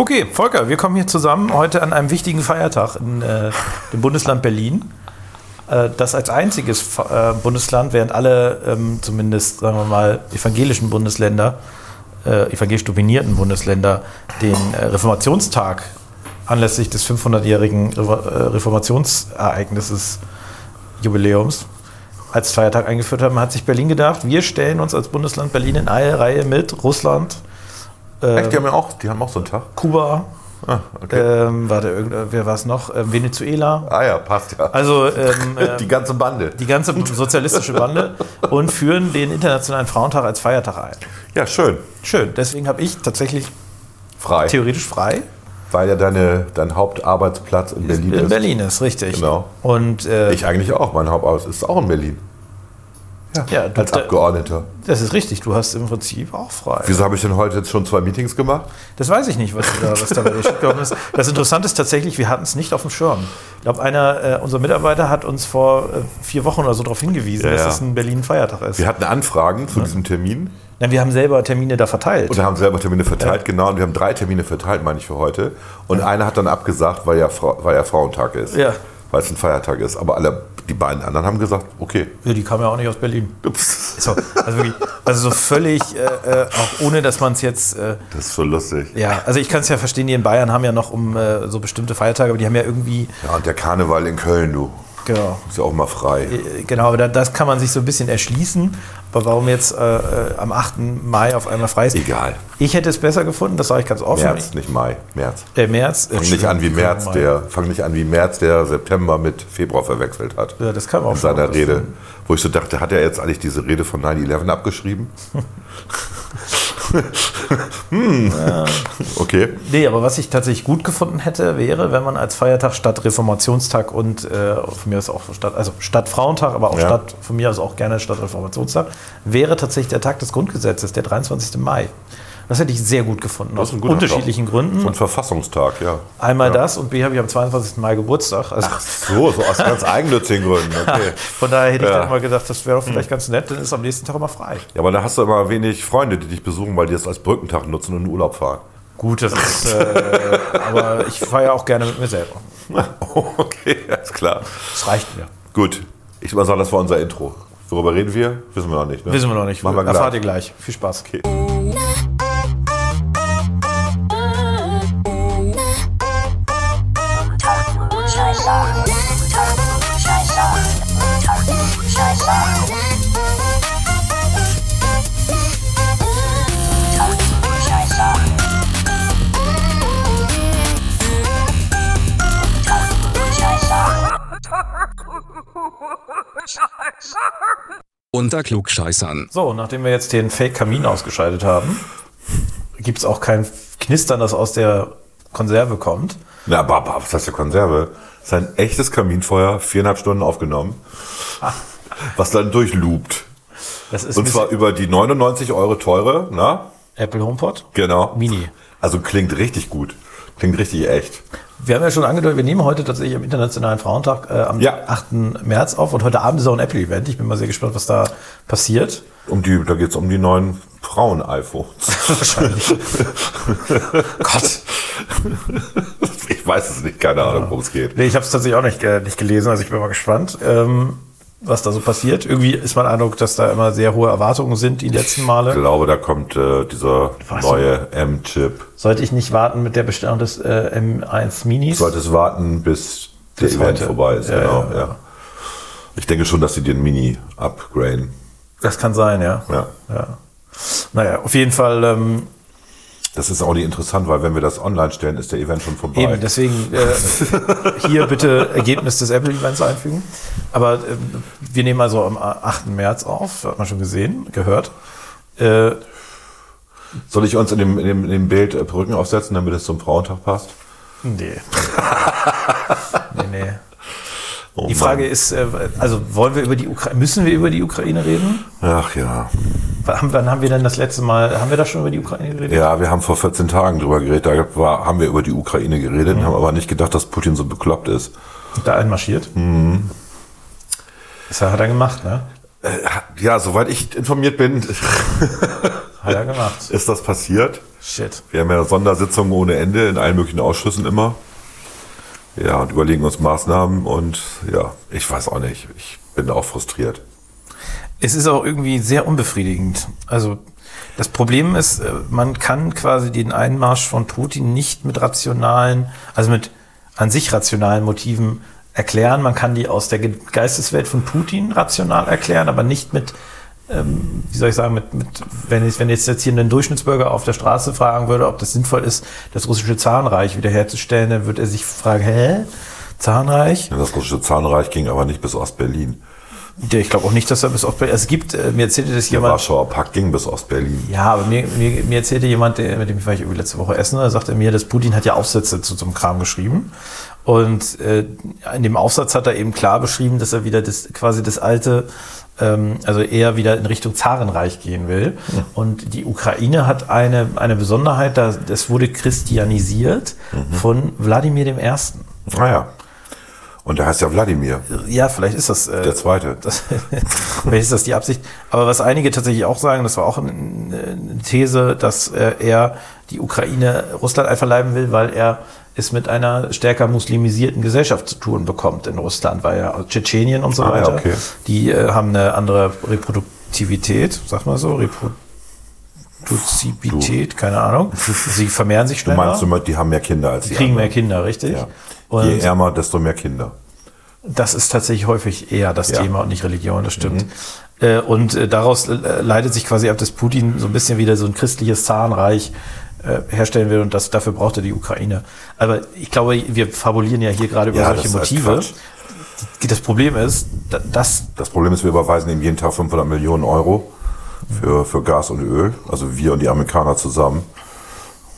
Okay, Volker, wir kommen hier zusammen heute an einem wichtigen Feiertag in äh, dem Bundesland Berlin. Äh, das als einziges äh, Bundesland, während alle ähm, zumindest, sagen wir mal, evangelischen Bundesländer, äh, evangelisch dominierten Bundesländer, den Reformationstag anlässlich des 500-jährigen Re Reformationsereignisses Jubiläums als Feiertag eingeführt haben, hat sich Berlin gedacht, wir stellen uns als Bundesland Berlin in eine Reihe mit Russland, Echt, die haben ja auch, die haben auch so einen Tag. Kuba, Ah, okay. ähm, warte, wer war es noch? Ähm, Venezuela. ah ja, passt ja. Also ähm, äh, die ganze Bande. die ganze sozialistische Bande und führen den Internationalen Frauentag als Feiertag ein. Ja, schön. Schön, deswegen habe ich tatsächlich Frei. theoretisch frei. Weil ja deine, dein Hauptarbeitsplatz in Berlin In ist. Berlin ist, richtig. Genau. Und äh, Ich eigentlich auch. Mein Hauptarbeitsplatz ist auch in Berlin. Ja, du, Als Abgeordneter. das ist richtig, du hast im Prinzip auch frei. Wieso habe ich denn heute jetzt schon zwei Meetings gemacht? Das weiß ich nicht, was da, was da bei dir schiefgelaufen ist. Das Interessante ist tatsächlich, wir hatten es nicht auf dem Schirm. Ich glaube, einer äh, unserer Mitarbeiter hat uns vor äh, vier Wochen oder so darauf hingewiesen, Ja, dass ja. es ein Berlin-Feiertag ist. Wir hatten Anfragen zu diesem Termin Nein, wir haben selber Termine da verteilt. und haben selber Termine verteilt, genau. Und wir haben drei Termine verteilt, meine ich, für heute. Und einer hat dann abgesagt, weil ja, Fra weil ja Frauentag ist. Ja. Weil es ein Feiertag ist. Aber alle, die beiden anderen haben gesagt, okay. Ja, die kamen ja auch nicht aus Berlin. So, also, wirklich, also so völlig, äh, äh, auch ohne, dass man es jetzt, äh, Das ist so lustig. ja, also ich kann es ja verstehen, die in Bayern haben ja noch um äh, so bestimmte Feiertage, aber die haben ja irgendwie, Ja, und der Karneval in Köln, du. Genau, Ist ja auch mal frei. äh, genau, aber da, das kann man sich so ein bisschen erschließen. Aber warum jetzt äh, äh, am 8. Mai auf einmal frei ist? Egal. Ich hätte es besser gefunden, das sage ich ganz offen. März, nicht Mai. März. Äh, März. Fang nicht an wie März, Mai. der, fang nicht an wie März, der September mit Februar verwechselt hat. Ja, das kann man auch In seiner schon. Rede. Wo ich so dachte, hat er jetzt eigentlich diese Rede von 9-11 abgeschrieben? hm. Okay. Nee, aber was ich tatsächlich gut gefunden hätte, wäre, wenn man als Feiertag statt Reformationstag und äh, von mir aus auch statt, also statt Frauentag, aber auch Ja. statt, von mir aus auch gerne statt Reformationstag, wäre tatsächlich der Tag des Grundgesetzes, der 23. Mai. Das hätte ich sehr gut gefunden, aus unterschiedlichen Gründen. So ein Verfassungstag, ja. Einmal ja. das und B habe ich am 22. Mai Geburtstag. Also So, so aus ganz eigennützigen Gründen, okay. von daher hätte ich Ja. Hm. dann mal gedacht, das wäre doch vielleicht ganz nett, dann ist am nächsten Tag immer frei. Ja, aber da hast du immer wenig Freunde, die dich besuchen, weil die das als Brückentag nutzen und in Urlaub fahren. Gut, das ist, äh, aber ich feiere auch gerne mit mir selber. okay, alles klar. Das reicht mir. Gut, ich würde sagen, das war unser Intro. Worüber reden wir? Wissen wir noch nicht. Ne? Wissen wir noch nicht. Machen wir Erfahrt gleich. ihr gleich. Viel Spaß. Okay. Unter Klugscheißern. So, nachdem wir jetzt den Fake-Kamin ausgeschaltet haben, gibt es auch kein Knistern, das aus der Konserve kommt. Na, aber, aber was heißt der Konserve? Das ist ein echtes Kaminfeuer, viereinhalb Stunden aufgenommen, was dann durchloopt. Das ist Und zwar über die 99 Euro teure, na? Apple HomePod. Genau. Mini. Also klingt richtig gut. Klingt richtig echt. Wir haben ja schon angedeutet, wir nehmen heute tatsächlich am Internationalen Frauentag äh, am Ja. 8. März auf und heute Abend ist auch ein Apple-Event. Ich bin mal sehr gespannt, was da passiert. Um die, da geht es um die neuen Frauen-iPhones. Wahrscheinlich. Gott. Ich weiß es nicht, keine Ahnung, worum es geht. Nee, ich habe es tatsächlich auch nicht, äh, nicht gelesen, also ich bin mal gespannt, ähm, was da so passiert. Irgendwie ist mein Eindruck, dass da immer sehr hohe Erwartungen sind, die letzten Ich Male. glaube, da kommt äh, dieser Was? neue M-Chip. Sollte ich nicht warten mit der Bestellung des äh, M1 Minis? Du solltest warten, bis der Bis Event heute. vorbei ist. Ja, genau, ja, ja. Ich denke schon, dass sie den Mini upgraden. Das kann sein, ja. Ja. ja. Naja, auf jeden Fall, ähm, Das ist auch nicht interessant, weil wenn wir das online stellen, ist der Event schon vorbei. eben, deswegen äh, hier bitte Ergebnis des Apple-Events einfügen. Aber ähm, wir nehmen also am 8. März auf, hat man schon gesehen, gehört. Äh, Soll ich uns in dem, in dem, in dem Bild äh, Perücken aufsetzen, damit es zum Frauentag passt? nee. nee, nee. Oh Die Mann. Frage ist, äh, also wollen wir über die Ukraine, müssen wir über die Ukraine reden? Ach ja. Wann, wann haben wir denn das letzte Mal, haben wir da schon über die Ukraine geredet? Ja, wir haben vor 14 Tagen drüber geredet. Da war, haben wir über die Ukraine geredet, Mhm. haben aber nicht gedacht, dass Putin so bekloppt ist. Da einmarschiert? Mhm. Das hat er gemacht, ne? Äh, ja, soweit ich informiert bin, Hat er gemacht. Ist das passiert? Shit. Wir haben ja Sondersitzungen ohne Ende in allen möglichen Ausschüssen immer. Ja, und überlegen uns Maßnahmen und ja, ich weiß auch nicht. Ich bin auch frustriert. Es ist auch irgendwie sehr unbefriedigend. Also das Problem ist, äh, man kann quasi den Einmarsch von Putin nicht mit rationalen, also mit an sich rationalen Motiven erklären. Man kann die aus der Ge- Geisteswelt von Putin rational erklären, aber nicht mit, ähm, wie soll ich sagen, mit, mit wenn, ich, wenn jetzt jetzt hier einen Durchschnittsbürger auf der Straße fragen würde, ob das sinnvoll ist, das russische Zahnreich wiederherzustellen, dann würde er sich fragen, hä? Zahnreich? Das russische Zahnreich ging aber nicht bis Ostberlin. Der, ich glaube auch nicht, dass er bis auf es gibt, äh, mir erzählte das Der jemand. Warschauer Pakt ging bis Ostberlin. Ja, aber mir, mir, mir erzählte jemand, der, mit dem ich war ich letzte Woche essen, da sagte er mir, dass Putin hat ja Aufsätze zu so einem Kram geschrieben. Und äh, in dem Aufsatz hat er eben klar beschrieben, dass er wieder das quasi das alte, also eher wieder in Richtung Zarenreich gehen will. Und die Ukraine hat eine, eine Besonderheit, da, das wurde christianisiert von Wladimir dem Ersten. Naja. Ah Und der heißt ja Wladimir, Ja, vielleicht ist das. Äh, der Zweite. Das, vielleicht ist das die Absicht. Aber was einige tatsächlich auch sagen, das war auch eine, eine These, dass äh, er die Ukraine Russland einverleiben will, weil er es mit einer stärker muslimisierten Gesellschaft zu tun bekommt in Russland, weil ja Tschetschenien und so Ah, weiter, okay. die äh, haben eine andere Reproduktivität, sag mal so, Reproduzibität, keine Ahnung. Sie vermehren sich Du schneller, meinst, du, die haben mehr Kinder als die kriegen mehr anderen. Kinder, richtig? Ja. Und Je ärmer, desto mehr Kinder. das ist tatsächlich häufig eher das Ja. Thema und nicht Religion, das stimmt. Äh, Und äh, daraus äh, leitet sich quasi ab, dass Putin so ein bisschen wieder so ein christliches Zahnreich herstellen will und das, dafür braucht er die Ukraine. Aber ich glaube, wir fabulieren ja hier gerade über Ja, solche das halt Motive. Quatsch. Das Problem ist, da- dass Das Problem ist, wir überweisen ihm jeden Tag 500 Millionen Euro für, für Gas und Öl. Also wir und die Amerikaner zusammen.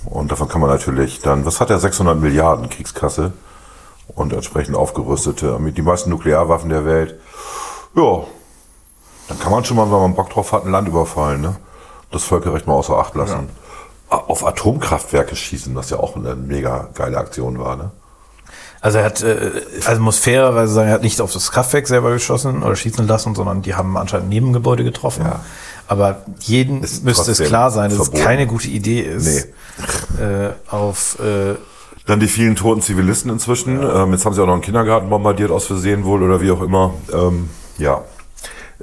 Und davon kann man natürlich dann, was hat er, 600 Milliarden Kriegskasse und entsprechend aufgerüstete, mit die meisten Nuklearwaffen der Welt. Ja, dann kann man schon mal, wenn man Bock drauf hat, ein Land überfallen, ne? Das Völkerrecht mal außer Acht lassen. A- Auf Atomkraftwerke schießen, was ja auch eine mega geile Aktion war, ne? Also er hat, äh, also muss fairerweise sagen, er hat nicht auf das Kraftwerk selber geschossen oder schießen lassen, sondern die haben anscheinend ein Nebengebäude getroffen. Ja. Aber jeden Ist müsste es klar sein, dass verboten. es keine gute Idee ist, äh, auf äh, Dann die vielen toten Zivilisten inzwischen. Ähm, jetzt haben sie auch noch einen Kindergarten bombardiert, aus Versehen wohl oder wie auch immer. Ähm, ja,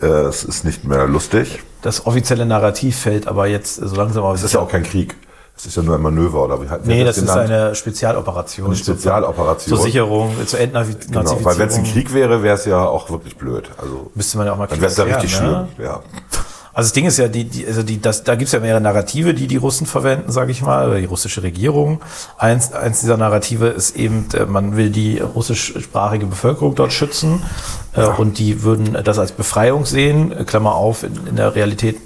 äh, es ist nicht mehr lustig. Das offizielle Narrativ fällt aber jetzt so langsam auf. Es ist ja auch kein Krieg. Es ist ja nur ein Manöver oder wie hat Nee, wer das ist eine Spezialoperation. Eine Spezialoperation. Zur Sicherung, zur Entnazifizierung. Genau, weil wenn es ein Krieg wäre, wäre es ja auch wirklich blöd. Also Müsste man ja auch mal dann wäre es ja richtig ne? schlimm. Ja. Also das Ding ist ja, die, die, also die, das, da gibt's ja mehrere Narrative, die die Russen verwenden, sage ich mal, oder die russische Regierung. Eins, eins dieser Narrative ist eben, äh, man will die russischsprachige Bevölkerung dort schützen äh, und die würden das als Befreiung sehen, äh, Klammer auf, in, in der Realität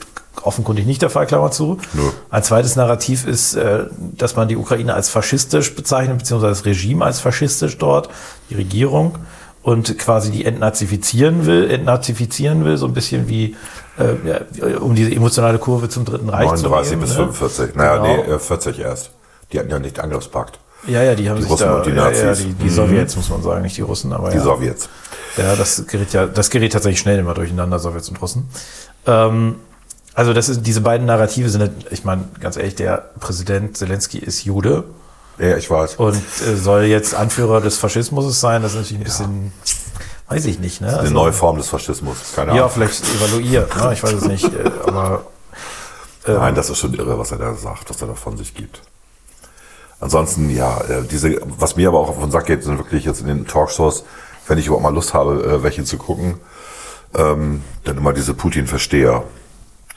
offenkundig nicht der Fall, Klammer zu. Nö. Ein zweites Narrativ ist, äh, dass man die Ukraine als faschistisch bezeichnet, beziehungsweise das Regime als faschistisch dort, die Regierung, und quasi die entnazifizieren will, entnazifizieren will, so ein bisschen wie, äh, ja, um diese emotionale Kurve zum Dritten Reich 39 zu nehmen. bis ne? 45. Naja, Genau. nee, äh, 40 erst. Die hatten ja nicht Angriffspakt. Ja, ja, die haben Die sich Russen da, und die ja, ja, Nazis. die, die Mhm. Sowjets, muss man sagen, nicht die Russen, aber Die ja. Sowjets. Ja, das gerät ja, das gerät tatsächlich schnell immer durcheinander, Sowjets und Russen. Ähm, also das ist, diese beiden Narrative sind, halt- ich meine, ganz ehrlich, der Präsident Zelensky ist Jude Ja, ich weiß. und äh, soll jetzt Anführer des Faschismus sein. Das ist natürlich ein bisschen, weiß ich nicht, ne? Eine Also, neue Form des Faschismus. Keine ja, Ahnung. vielleicht evaluiert, ne? ich weiß es nicht, äh, aber Nein, das ist schon irre, was er da sagt, was er da von sich gibt. Ansonsten, ja, äh, diese, was mir aber auch auf den Sack geht, sind wirklich jetzt in den Talkshows, wenn ich überhaupt mal Lust habe, äh, welche zu gucken, ähm, dann immer diese Putin-Versteher,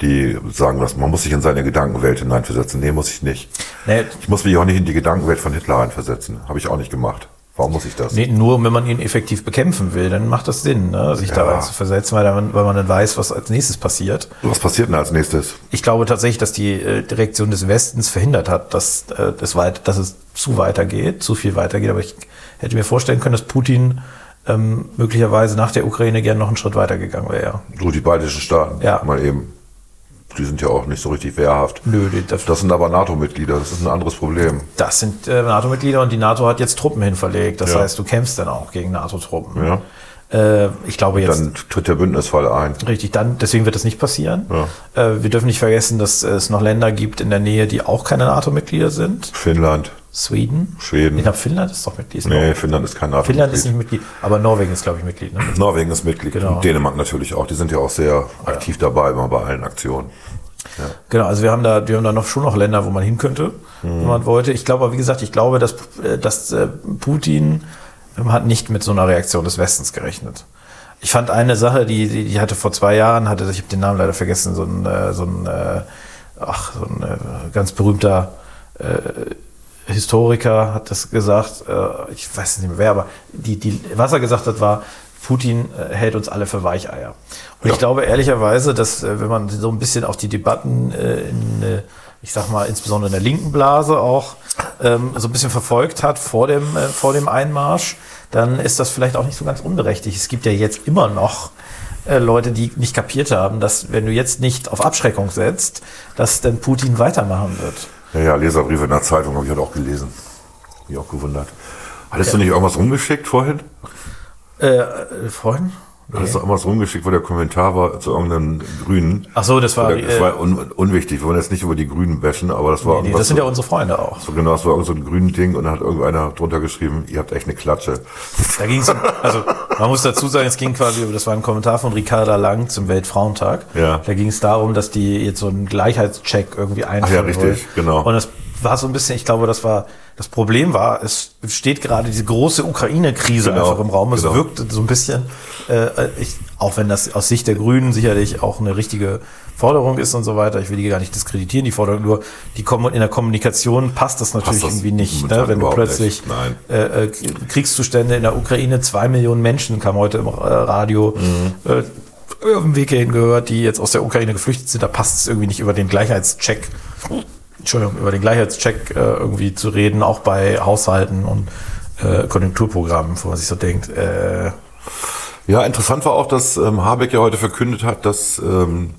die sagen, dass man muss sich in seine Gedankenwelt hineinversetzen. Nee, muss ich nicht. ne, Ich muss mich auch nicht in die Gedankenwelt von Hitler reinversetzen. Habe ich auch nicht gemacht. Warum muss ich das? nee, nur wenn man ihn effektiv bekämpfen will, dann macht das Sinn, ne? sich da Ja. rein zu versetzen, weil, dann, weil man dann weiß, was als nächstes passiert. Was passiert denn als nächstes? Ich glaube tatsächlich, dass die äh, die Reaktion des Westens verhindert hat, dass, äh, das weit, dass es zu weitergeht, zu viel weitergeht. Aber ich hätte mir vorstellen können, dass Putin ähm, möglicherweise nach der Ukraine gerne noch einen Schritt weitergegangen wäre. So die baltischen Staaten. Ja. Mal eben. Die sind ja auch nicht so richtig wehrhaft. Nö, das, Das sind aber NATO-Mitglieder. Das ist ein anderes Problem. das sind äh, NATO-Mitglieder und die NATO hat jetzt Truppen hinverlegt. Das Ja. heißt, du kämpfst dann auch gegen NATO-Truppen. Ja. Äh, ich glaube jetzt. Dann tritt der Bündnisfall ein. Richtig, dann, deswegen wird das nicht passieren. Äh, wir dürfen nicht vergessen, dass es noch Länder gibt in der Nähe, die auch keine NATO-Mitglieder sind. Finnland, Sweden. Schweden. Ich glaube, Finnland ist doch Mitglied. Ist Nee, Finnland ist kein NATO. Finnland ist nicht Mitglied, aber Norwegen ist, glaube ich, Mitglied. Ne? Norwegen ist Mitglied. Genau. Und Dänemark natürlich auch. Die sind ja auch sehr aktiv dabei, immer bei allen Aktionen. Genau, also wir haben da, wir haben da noch schon noch Länder, wo man hin könnte, Mhm. wenn man wollte. Ich glaube, aber wie gesagt, ich glaube, dass, äh, dass äh, Putin ähm, hat nicht mit so einer Reaktion des Westens gerechnet. Ich fand eine Sache, die, die, die hatte vor zwei Jahren, hatte, ich habe den Namen leider vergessen, so ein, äh, so ein, ach, so ein ganz berühmter Historiker hat das gesagt, äh, ich weiß nicht mehr wer, aber die, die, was er gesagt hat, war, Putin äh, hält uns alle für Weicheier. Und ich glaube ehrlicherweise, dass äh, wenn man so ein bisschen auf die Debatten äh, in, ich sag mal, insbesondere in der linken Blase auch ähm, so ein bisschen verfolgt hat vor dem, äh, vor dem Einmarsch, dann ist das vielleicht auch nicht so ganz unberechtigt. Es gibt ja jetzt immer noch äh, Leute, die nicht kapiert haben, dass wenn du jetzt nicht auf Abschreckung setzt, dass dann Putin weitermachen wird. Ja, ja, Leserbriefe in der Zeitung habe ich heute auch gelesen. Mich auch gewundert. Hattest du nicht irgendwas rumgeschickt vorhin? Äh, äh, vorhin? Hattest du irgendwas rumgeschickt, wo der Kommentar war zu irgendeinem Grünen? Ach so, das war, Das äh, war un unwichtig. Wir wollen jetzt nicht über die Grünen bashen, aber das war nee, irgendwas das sind ja so, unsere Freunde auch. so genau, das war irgend so ein grünen Ding und dann hat irgendeiner drunter geschrieben, ihr habt echt eine Klatsche. Da ging es, also man muss dazu sagen, es ging quasi, das war ein Kommentar von Ricarda Lang zum Weltfrauentag. Ja. Da ging es darum, dass die jetzt so einen Gleichheitscheck irgendwie einführen richtig, wollen. genau. Und das war so ein bisschen, ich glaube, das war, das Problem war, es steht gerade diese große Ukraine-Krise Genau, einfach im Raum. Es genau. wirkte so ein bisschen, äh, ich, auch wenn das aus Sicht der Grünen sicherlich auch eine richtige Forderung ist und so weiter. Ich will die gar nicht diskreditieren, die Forderung, nur die Kommu- in der Kommunikation passt das natürlich das irgendwie nicht. Ne? Wenn du plötzlich äh, äh, Kriegszustände in der Ukraine, zwei Millionen Menschen kam heute im äh, Radio Mhm. äh, auf dem Weg hierhin gehört, die jetzt aus der Ukraine geflüchtet sind. Da passt es irgendwie nicht über den Gleichheitscheck, Entschuldigung, über den Gleichheitscheck äh, irgendwie zu reden, auch bei Haushalten und äh, Konjunkturprogrammen, wo man sich so denkt, äh, Ja, interessant war auch, dass ähm, Habeck ja heute verkündet hat, dass ähm,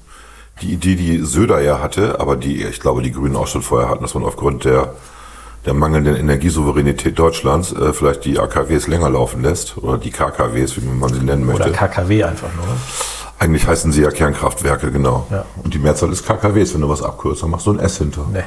die Idee, die Söder ja hatte, aber die, ich glaube, die Grünen auch schon vorher hatten, dass man aufgrund der, der mangelnden Energiesouveränität Deutschlands äh, vielleicht die AKWs länger laufen lässt oder die KKWs, wie man sie nennen möchte. oder KKW einfach nur. Eigentlich heißen sie ja Kernkraftwerke, genau. Ja. Und die Mehrzahl ist KKWs, wenn du was abkürzt, dann machst du ein S hinter. Nee,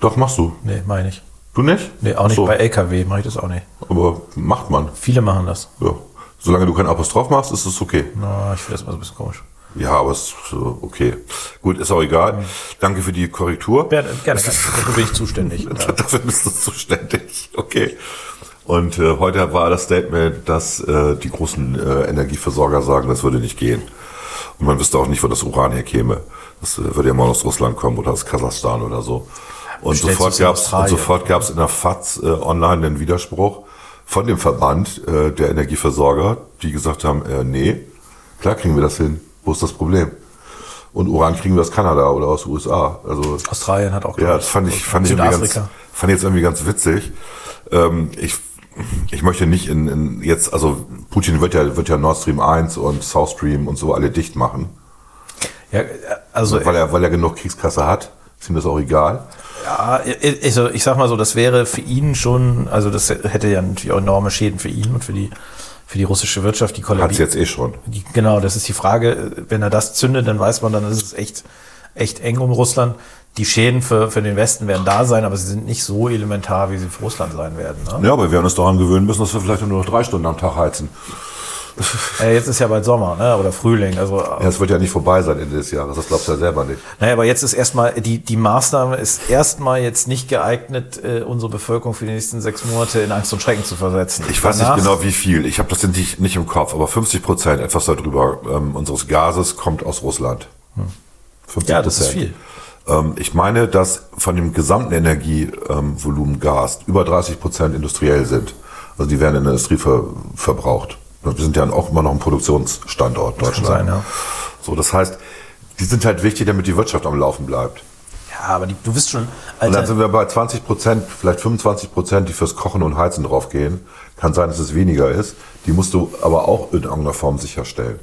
Doch, machst du. nee, meine ich. Du nicht? Nee, auch nicht so. bei LKW mache ich das auch nicht. Aber macht man. Viele machen das. Ja. Solange du kein Apostroph machst, ist es okay. Na, ich finde das immer so ein bisschen komisch. Ja, aber es ist äh, okay. Gut, ist auch egal. Danke für die Korrektur. Gerne, gerne. Dafür bin ich zuständig. Dafür bist du zuständig. Okay. Und äh, heute war das Statement, dass äh, die großen äh, Energieversorger sagen, das würde nicht gehen. Und man wüsste auch nicht, wo das Uran herkäme. Das äh, würde ja mal aus Russland kommen oder aus Kasachstan oder so. Und Bestellt sofort sich's in gab es Australien. sofort gab's in der FAZ äh, online einen Widerspruch von dem Verband äh, der Energieversorger, die gesagt haben, äh, nee, klar kriegen wir das hin. Wo ist das Problem? Und Uran kriegen wir aus Kanada oder aus USA. Also Australien hat auch, ja, das fand ich, fand ich, irgendwie ganz, fand ich jetzt irgendwie ganz witzig. Ähm, ich, ich möchte nicht in, in jetzt, also Putin wird ja, wird ja Nord Stream 1 und South Stream und so alle dicht machen. Ja, also, Weil er, weil er genug Kriegskasse hat, ist ihm das auch egal. ja, also ich sag mal so, das wäre für ihn schon, also das hätte ja natürlich auch enorme Schäden für ihn und für die, für die russische Wirtschaft, die Hat kollabiert. es jetzt eh schon. Die, genau, das ist die Frage. Wenn er das zündet, dann weiß man, dann ist es echt, echt eng um Russland. Die Schäden für, für den Westen werden da sein, aber sie sind nicht so elementar, wie sie für Russland sein werden. Ne? Ja, aber wir werden uns daran gewöhnen müssen, dass wir vielleicht nur noch drei Stunden am Tag heizen. Äh, jetzt ist ja bald Sommer ne? oder Frühling. Also, Ja, es wird ja nicht vorbei sein Ende des Jahres, das glaubst du ja selber nicht. naja, aber jetzt ist erstmal, die, die Maßnahme ist erstmal jetzt nicht geeignet, äh, unsere Bevölkerung für die nächsten sechs Monate in Angst und Schrecken zu versetzen. Ich weiß Danach- nicht genau wie viel, ich habe das nicht, nicht im Kopf, aber 50 Prozent, etwas darüber, ähm, unseres Gases kommt aus Russland. 50 Ja, das ist viel. Ähm, ich meine, dass von dem gesamten Energievolumen Gas über 30 Prozent industriell sind. Also die werden in der Industrie ver verbraucht. Wir sind ja auch immer noch ein Produktionsstandort Deutschland. sein, ja. So, das heißt, die sind halt wichtig, damit die Wirtschaft am Laufen bleibt. Ja, aber die, du bist schon, Und dann Alter, sind wir bei 20 Prozent, vielleicht 25 Prozent, die fürs Kochen und Heizen draufgehen. Kann sein, dass es weniger ist. Die musst du aber auch in irgendeiner Form sicherstellen.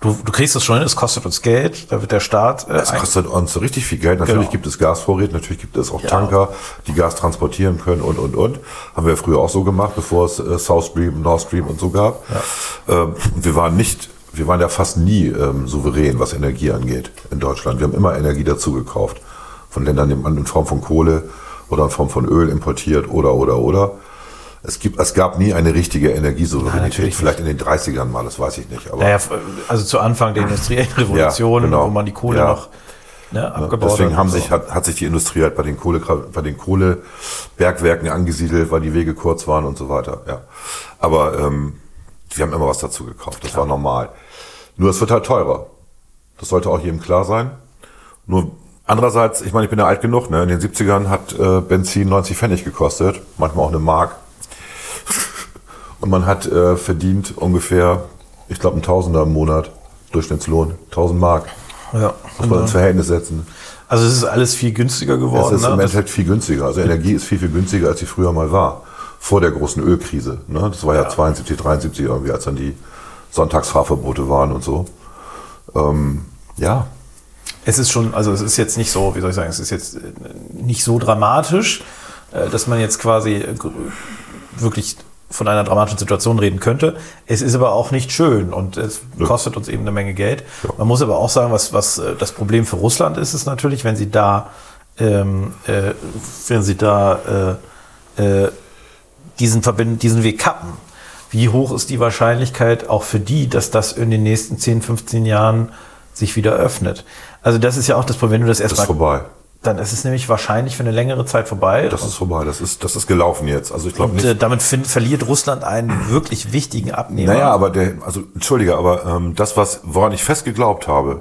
Du, du kriegst es schon hin, es kostet uns Geld, da wird der Staat. Äh, Es kostet uns richtig viel Geld. Natürlich Genau. gibt es Gasvorräte, natürlich gibt es auch Ja. Tanker, die Gas transportieren können und, und, und. Haben wir früher auch so gemacht, bevor es äh, South Stream, Nord Stream und so gab. Ähm, und wir waren nicht, wir waren ja fast nie ähm, souverän, was Energie angeht in Deutschland. Wir haben immer Energie dazu gekauft. Von Ländern die man in Form von Kohle oder in Form von Öl importiert oder, oder, oder. Es, gibt, es gab nie eine richtige Energiesouveränität. natürlich Vielleicht in den 30ern mal, das weiß ich nicht. Aber naja, also zu Anfang der industriellen Revolution, genau. wo man die Kohle Ja. noch ne, abgebaut Deswegen hat. haben und so. sich, hat, hat sich die Industrie halt bei den, Kohle, bei den Kohlebergwerken angesiedelt, weil die Wege kurz waren und so weiter. Ja. Aber ähm, wir haben immer was dazu gekauft. Das war normal. Nur es wird halt teurer. Das sollte auch jedem klar sein. Nur andererseits, ich meine, ich bin ja alt genug. Ne? In den 70ern hat äh, Benzin 90 Pfennig gekostet, manchmal auch eine Mark. Und man hat äh, verdient ungefähr, ich glaube, ein Tausender im Monat Durchschnittslohn, 1000 Mark. ja. Muss man ins Verhältnis setzen. Also es ist alles viel günstiger Es geworden. ist im ne? Das- Endeffekt viel günstiger. Also Energie ist viel, viel günstiger, als sie früher mal war. Vor der großen Ölkrise. Ne? Das war ja, 72, 73 irgendwie, als dann die Sonntagsfahrverbote waren und so. Ähm, ja, Es ist schon, also es ist jetzt nicht so, wie soll ich sagen, es ist jetzt äh, nicht so dramatisch, äh, dass man jetzt quasi äh, wirklich von einer dramatischen Situation reden könnte. Es ist aber auch nicht schön und es kostet uns eben eine Menge Geld. Man muss aber auch sagen, was, was äh, das Problem für Russland ist, ist natürlich, wenn sie da, ähm, äh, wenn sie da äh, äh, diesen, Verbind diesen Weg kappen. Wie hoch ist die Wahrscheinlichkeit auch für die, dass das in den nächsten 10, 15 Jahren sich wieder öffnet? Also das ist ja auch das Problem, wenn du das das ist erstmal, vorbei. Dann ist es nämlich wahrscheinlich für eine längere Zeit vorbei. Das ist vorbei. Das ist, das ist gelaufen jetzt. Also ich glaube nicht. äh, damit fin- verliert Russland einen wirklich wichtigen Abnehmer. Naja, aber der, also entschuldige, aber ähm, das, was woran ich fest geglaubt habe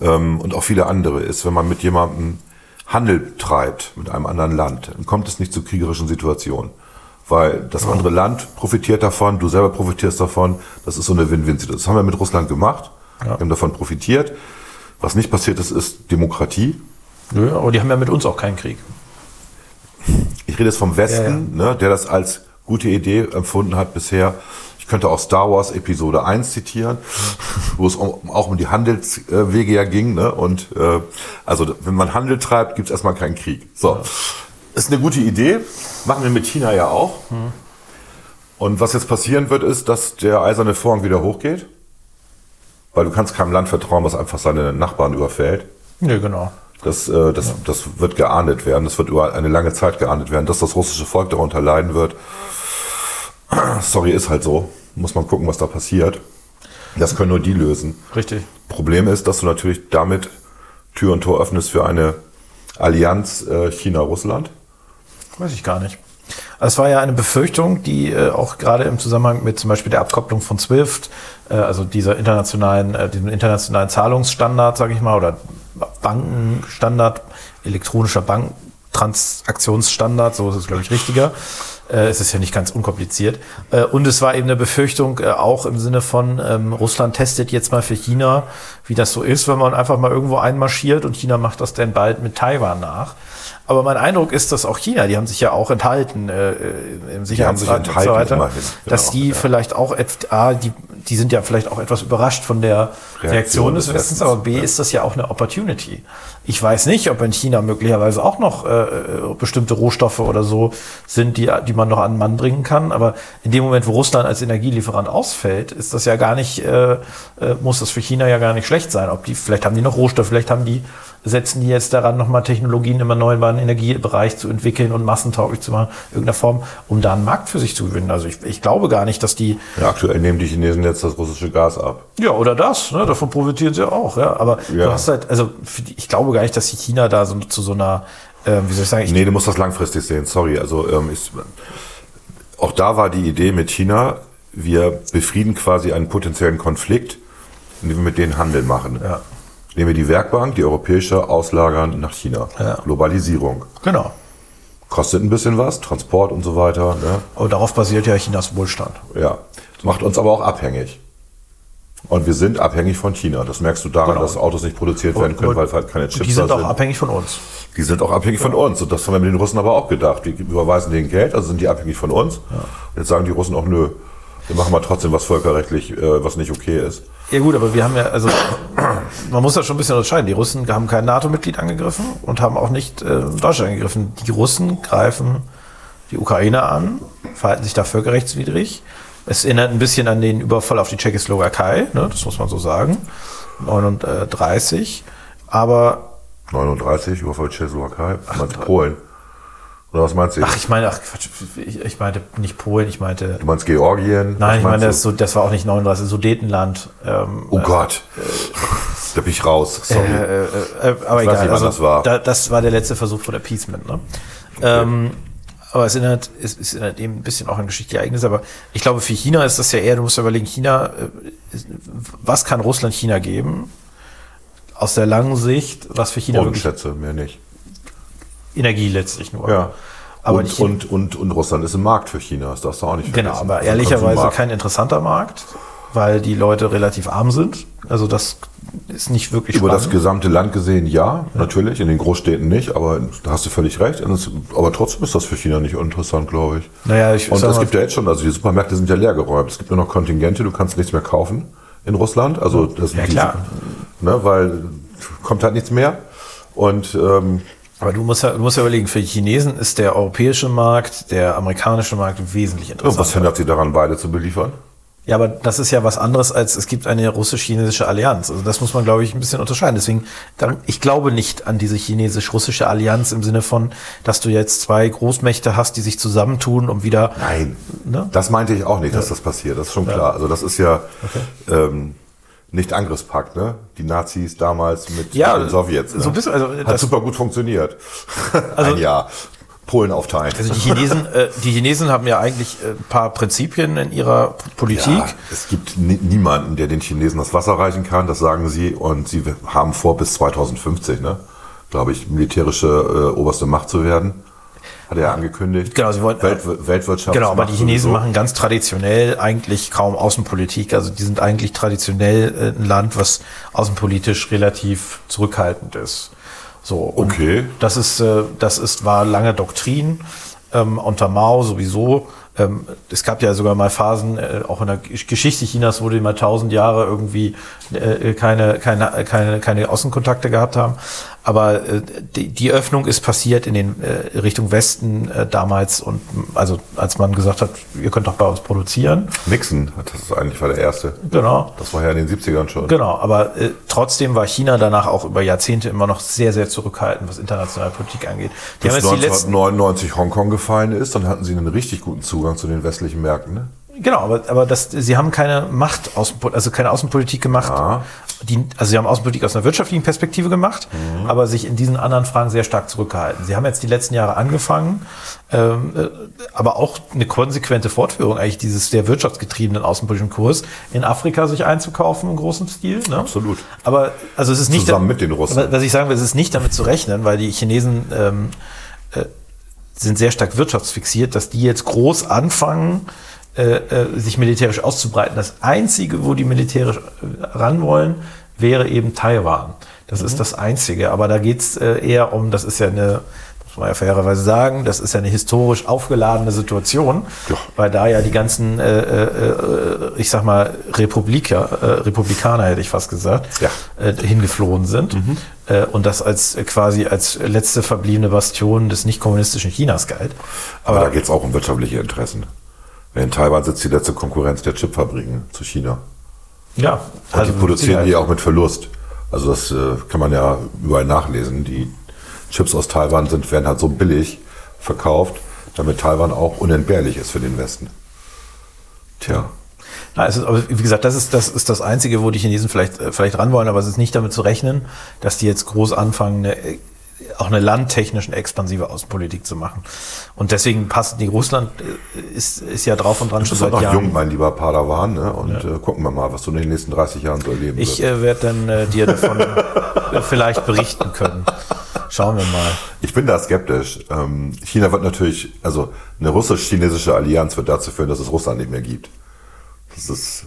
ähm, und auch viele andere, ist, wenn man mit jemandem Handel treibt mit einem anderen Land, dann kommt es nicht zu kriegerischen Situationen. Weil das andere Land profitiert davon, du selber profitierst davon. Das ist so eine Win-Win-Situation. Das haben wir mit Russland gemacht. Wir haben davon profitiert. Was nicht passiert ist, ist Demokratie. Nö, aber die haben ja mit uns auch keinen Krieg. Ich rede jetzt vom Westen, Ne, der das als gute Idee empfunden hat bisher. Ich könnte auch Star Wars Episode 1 zitieren, wo es um, auch um die Handelswege ja ging. Ne? Und äh, also wenn man Handel treibt, gibt es erstmal keinen Krieg. So. Ist eine gute Idee. Machen wir mit China ja auch. Und was jetzt passieren wird, ist, dass der eiserne Vorhang wieder hochgeht. Weil du kannst keinem Land vertrauen, was einfach seine Nachbarn überfällt. Nö, genau. Das, äh, das, das wird geahndet werden. Das wird über eine lange Zeit geahndet werden. Dass das russische Volk darunter leiden wird, sorry, ist halt so. Muss man gucken, was da passiert. Das können nur die lösen. Richtig. Problem ist, dass du natürlich damit Tür und Tor öffnest für eine Allianz äh, China-Russland. Weiß ich gar nicht. Es war ja eine Befürchtung, die äh, auch gerade im Zusammenhang mit zum Beispiel der Abkopplung von SWIFT, äh, also dieser internationalen, äh, diesem internationalen Zahlungsstandard, sage ich mal, oder Bankenstandard, elektronischer Banktransaktionsstandard, so ist es, glaube ich, richtiger. Äh, es ist ja nicht ganz unkompliziert. Äh, und es war eben eine Befürchtung äh, auch im Sinne von, ähm, Russland testet jetzt mal für China, wie das so ist, wenn man einfach mal irgendwo einmarschiert und China macht das dann bald mit Taiwan nach. Aber mein Eindruck ist, dass auch China, die haben sich ja auch enthalten äh, äh, im Sicherheitsrat und so weiter, immerhin, dass genau, die ja. vielleicht auch, A, die, die sind ja vielleicht auch etwas überrascht von der Reaktion, Reaktion des Westens, aber B ja. ist das ja auch eine Opportunity. Ich weiß nicht, ob in China möglicherweise auch noch äh, äh, bestimmte Rohstoffe oder so sind, die, die man noch an den Mann bringen kann, aber in dem Moment, wo Russland als Energielieferant ausfällt, ist das ja gar nicht, äh, äh, muss das für China ja gar nicht schlecht sein. Ob die, vielleicht haben die noch Rohstoffe, vielleicht haben die, setzen die jetzt daran, nochmal Technologien im erneuerbaren Energiebereich zu entwickeln und massentauglich zu machen, in irgendeiner Form, um da einen Markt für sich zu gewinnen. Also ich, ich glaube gar nicht, dass die, Ja, aktuell nehmen die Chinesen jetzt das russische Gas ab. ja, oder das, ne? davon profitieren sie auch, ja. Aber Ja. du hast halt, also ich glaube gar nicht, dass die China da so zu so einer, ähm, wie soll ich sagen, ich, Nee, du musst das langfristig sehen, sorry. Also ähm, ist, auch da war die Idee mit China, wir befrieden quasi einen potenziellen Konflikt, indem wir mit denen Handel machen. Ja. Indem wir die Werkbank, die europäische, auslagern nach China. Ja. Globalisierung. genau. Kostet ein bisschen was, Transport und so weiter. Ne? Aber darauf basiert ja Chinas Wohlstand. Ja. Macht uns aber auch abhängig. Und wir sind abhängig von China. Das merkst du daran, Genau. dass Autos nicht produziert werden können, weil halt keine Und Chips die sind auch sind. abhängig von uns. Die sind auch abhängig von uns. Und das haben wir mit den Russen aber auch gedacht. Wir überweisen denen Geld, also sind die abhängig von uns. Und jetzt sagen die Russen auch, nö, Wir machen mal trotzdem was völkerrechtlich, äh, was nicht okay ist. Ja gut, aber wir haben ja, also man muss da schon ein bisschen unterscheiden. Die Russen haben kein NATO-Mitglied angegriffen und haben auch nicht äh, Deutschland angegriffen. Die Russen greifen die Ukraine an, verhalten sich da völkerrechtswidrig. Es erinnert ein bisschen an den Überfall auf die Tschechoslowakei, ne, das muss man so sagen, 39. Aber 39, Überfall Tschechoslowakei, Polen. Oder was meinst du? ach, ich meine, ach Quatsch, ich, ich meinte nicht Polen, ich meinte du meinst Georgien? Nein, ich meine, das, so, das war auch nicht 39, Sudetenland. Ähm, Oh Gott. da bin ich raus. Sorry. äh, äh, äh, aber Ich weiß egal, nicht, wann also, das war. Da, das war der letzte Versuch von Appeasement. Ne? Ähm, aber es erinnert, es, es erinnert eben ein bisschen auch an geschichtliche Ereignisse. Aber ich glaube, für China ist das ja eher, du musst ja überlegen, China, äh, was kann Russland China geben? Aus der langen Sicht, was für China wirklich Bodenschätze, mehr nicht. Energie letztlich nur. Ja. Aber die und, und, und, und Russland ist ein Markt für China, das darfst du auch nicht Genau, vergessen. aber Das ist ein ehrlicherweise kein interessanter Markt, weil die Leute relativ arm sind. Also das ist nicht wirklich Über das spannend. gesamte Land gesehen, ja, natürlich, in den Großstädten nicht, aber da hast du völlig recht. Aber trotzdem ist das für China nicht interessant, glaube ich. Naja, ich Und es gibt ja jetzt schon, also die Supermärkte sind ja leer geräumt. Es gibt nur noch Kontingente, du kannst nichts mehr kaufen in Russland. Also das Ja, die- klar. Ne, weil kommt halt nichts mehr. Und ähm, Aber du musst ja, du musst ja überlegen, für die Chinesen ist der europäische Markt, der amerikanische Markt wesentlich was interessanter. hindert sie daran, beide zu beliefern? Ja, aber das ist ja was anderes als es gibt eine russisch-chinesische Allianz. Also das muss man, glaube ich, ein bisschen unterscheiden. Deswegen, ich glaube nicht an diese chinesisch-russische Allianz im Sinne von, dass du jetzt zwei Großmächte hast, die sich zusammentun, um wieder. Nein, Ne? das meinte ich auch nicht, dass das passiert. Das ist schon klar. Also das ist ja ähm, nicht Angriffspakt, ne? Die Nazis damals mit Ja, den Sowjets. Ne? so ein bisschen, also Hat super gut funktioniert. Also- Ein Jahr. Polen aufteilen. Also die Chinesen, äh, die Chinesen haben ja eigentlich äh, ein paar Prinzipien in ihrer Politik. Ja, es gibt ni niemanden, der den Chinesen das Wasser reichen kann, das sagen sie. Und sie haben vor, bis 2050, ne, glaube ich, militärische äh, oberste Macht zu werden. Hat er angekündigt. Genau, sie wollten- Welt, Weltwirtschaft. Genau, aber die Chinesen machen ganz traditionell eigentlich kaum Außenpolitik. Also die sind eigentlich traditionell äh, ein Land, was außenpolitisch relativ zurückhaltend ist. So. Okay. Das ist, äh, das ist, war lange Doktrin, ähm, unter Mao sowieso. Ähm, es gab ja sogar mal Phasen, äh, auch in der Gesch- Geschichte Chinas, wo die mal tausend Jahre irgendwie äh, keine, keine, keine, keine Außenkontakte gehabt haben. Aber äh, die, die Öffnung ist passiert in den äh, Richtung Westen äh, damals und also als man gesagt hat, ihr könnt doch bei uns produzieren. Nixon, das ist eigentlich war der erste. Genau. Das war ja in den 70ern schon. Genau, aber äh, trotzdem war China danach auch über Jahrzehnte immer noch sehr, sehr zurückhaltend, was internationale Politik angeht. Die Bis haben jetzt die letzten 1999 Hongkong gefallen ist, dann hatten sie einen richtig guten Zugang zu den westlichen Märkten. Ne? Genau, aber, aber das, sie haben keine Macht, also keine Außenpolitik gemacht. Ja. Die, also sie haben Außenpolitik aus einer wirtschaftlichen Perspektive gemacht, aber sich in diesen anderen Fragen sehr stark zurückgehalten. Sie haben jetzt die letzten Jahre angefangen, ähm, äh, aber auch eine konsequente Fortführung eigentlich dieses sehr wirtschaftsgetriebenen außenpolitischen Kurs in Afrika sich einzukaufen im großen Stil. Ne? Absolut. Aber also es ist nicht Zusammen mit den Russen. Was ich sagen will, es ist nicht damit zu rechnen, weil die Chinesen ähm, äh, sind sehr stark wirtschaftsfixiert, dass die jetzt groß anfangen, äh, äh, sich militärisch auszubreiten. Das Einzige, wo die militärisch äh, ran wollen, wäre eben Taiwan. Das Mhm. ist das Einzige. Aber da geht's äh, eher um, das ist ja eine, muss man ja fairerweise sagen, das ist ja eine historisch aufgeladene Situation, Ja. weil da ja die ganzen, äh, äh, ich sag mal, Republiker, äh, Republikaner hätte ich fast gesagt, Ja. hingeflohen sind äh, und das als quasi als letzte verbliebene Bastion des nicht kommunistischen Chinas galt. Aber da geht es auch um wirtschaftliche Interessen. In Taiwan sitzt die letzte Konkurrenz der Chipfabriken zu China. Ja, Und die produzieren mit die Sicherheit. auch mit Verlust. Also das äh, kann man ja überall nachlesen. Die Chips aus Taiwan sind, werden halt so billig verkauft, damit Taiwan auch unentbehrlich ist für den Westen. Tja. Na, es ist, aber wie gesagt, das ist, das ist das Einzige, wo die Chinesen vielleicht, äh, vielleicht ran wollen, aber es ist nicht damit zu rechnen, dass die jetzt groß anfangen, eine, auch eine landtechnischen expansive Außenpolitik zu machen. Und deswegen passt die Russland äh, ist, ist ja drauf und dran Du schon bist halt seit noch Jahren. jung, mein lieber Padawan, ne? und äh, gucken wir mal, was du in den nächsten 30 Jahren so erleben Ich wirst. äh, werde dann äh, dir davon äh, vielleicht berichten können. Schauen wir mal. Ich bin da skeptisch. Ähm, China wird natürlich, also eine russisch-chinesische Allianz wird dazu führen, dass es Russland nicht mehr gibt. Ist,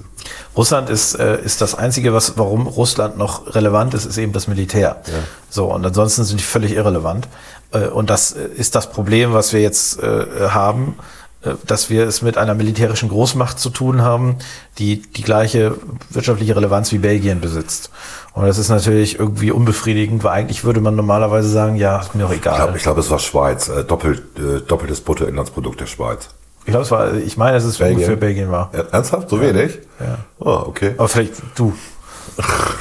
Russland ist, äh, ist das Einzige, was, warum Russland noch relevant ist, ist eben das Militär. So, und ansonsten sind die völlig irrelevant. Äh, und das äh, ist das Problem, was wir jetzt äh, haben. äh, dass wir es mit einer militärischen Großmacht zu tun haben, die die gleiche wirtschaftliche Relevanz wie Belgien besitzt. Und das ist natürlich irgendwie unbefriedigend, weil eigentlich würde man normalerweise sagen, ja, ist mir auch Ich egal. glaube, glaub, es war Schweiz, äh, doppelt, doppeltes Bruttoinlandsprodukt der Schweiz. Ich glaube, es war, ich meine, dass es Belgien. ungefähr Belgien war. Ja, ernsthaft? So wenig? Ja. Oh, okay. Aber vielleicht du.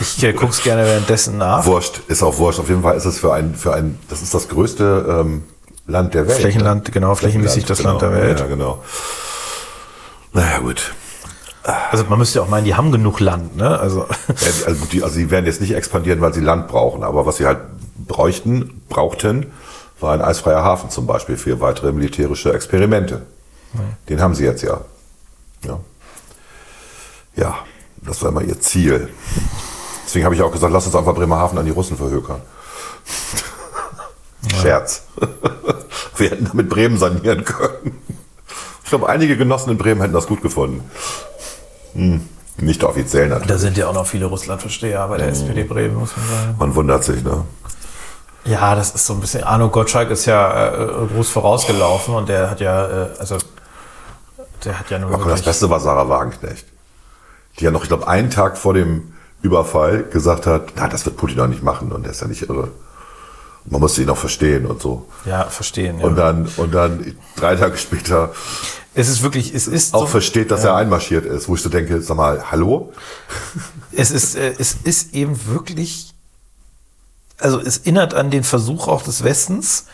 Ich äh, guck's gerne währenddessen nach. Wurscht, ist auch wurscht. Auf jeden Fall ist es für ein, für ein, das ist das größte ähm, Land der Welt. Flächenland, genau, flächenmäßig das Land der Welt. Ja, genau. Naja, gut. Also man müsste ja auch meinen, die haben genug Land, ne? Also Ja, Also, die, also sie werden jetzt nicht expandieren, weil sie Land brauchen, aber was sie halt bräuchten, brauchten, war ein eisfreier Hafen zum Beispiel für weitere militärische Experimente. Den haben sie jetzt ja. ja. Ja, das war immer ihr Ziel. Deswegen habe ich auch gesagt, lass uns einfach Bremerhaven an die Russen verhökern. Scherz. Wir hätten damit Bremen sanieren können. Ich glaube, einige Genossen in Bremen hätten das gut gefunden. Hm. Nicht offiziell natürlich. da sind ja auch noch viele Russlandversteher bei der SPD Bremen, muss man sagen. Man wundert sich, ne? Ja, das ist so ein bisschen. Arno Gottschalk ist ja äh, groß vorausgelaufen und der hat ja, äh, also der hat ja nur Aber das Beste war Sarah Wagenknecht. Die ja noch, ich glaube, einen Tag vor dem Überfall gesagt hat, na, das wird Putin doch nicht machen und der ist ja nicht irre. Man musste ihn auch verstehen und so. ja verstehen. Ja. Und dann, und dann drei Tage später es ist wirklich, es ist auch so, versteht, dass er einmarschiert ist, wo ich so denke, sag mal, hallo? es ist, äh, es ist eben wirklich, also es erinnert an den Versuch auch des Westens,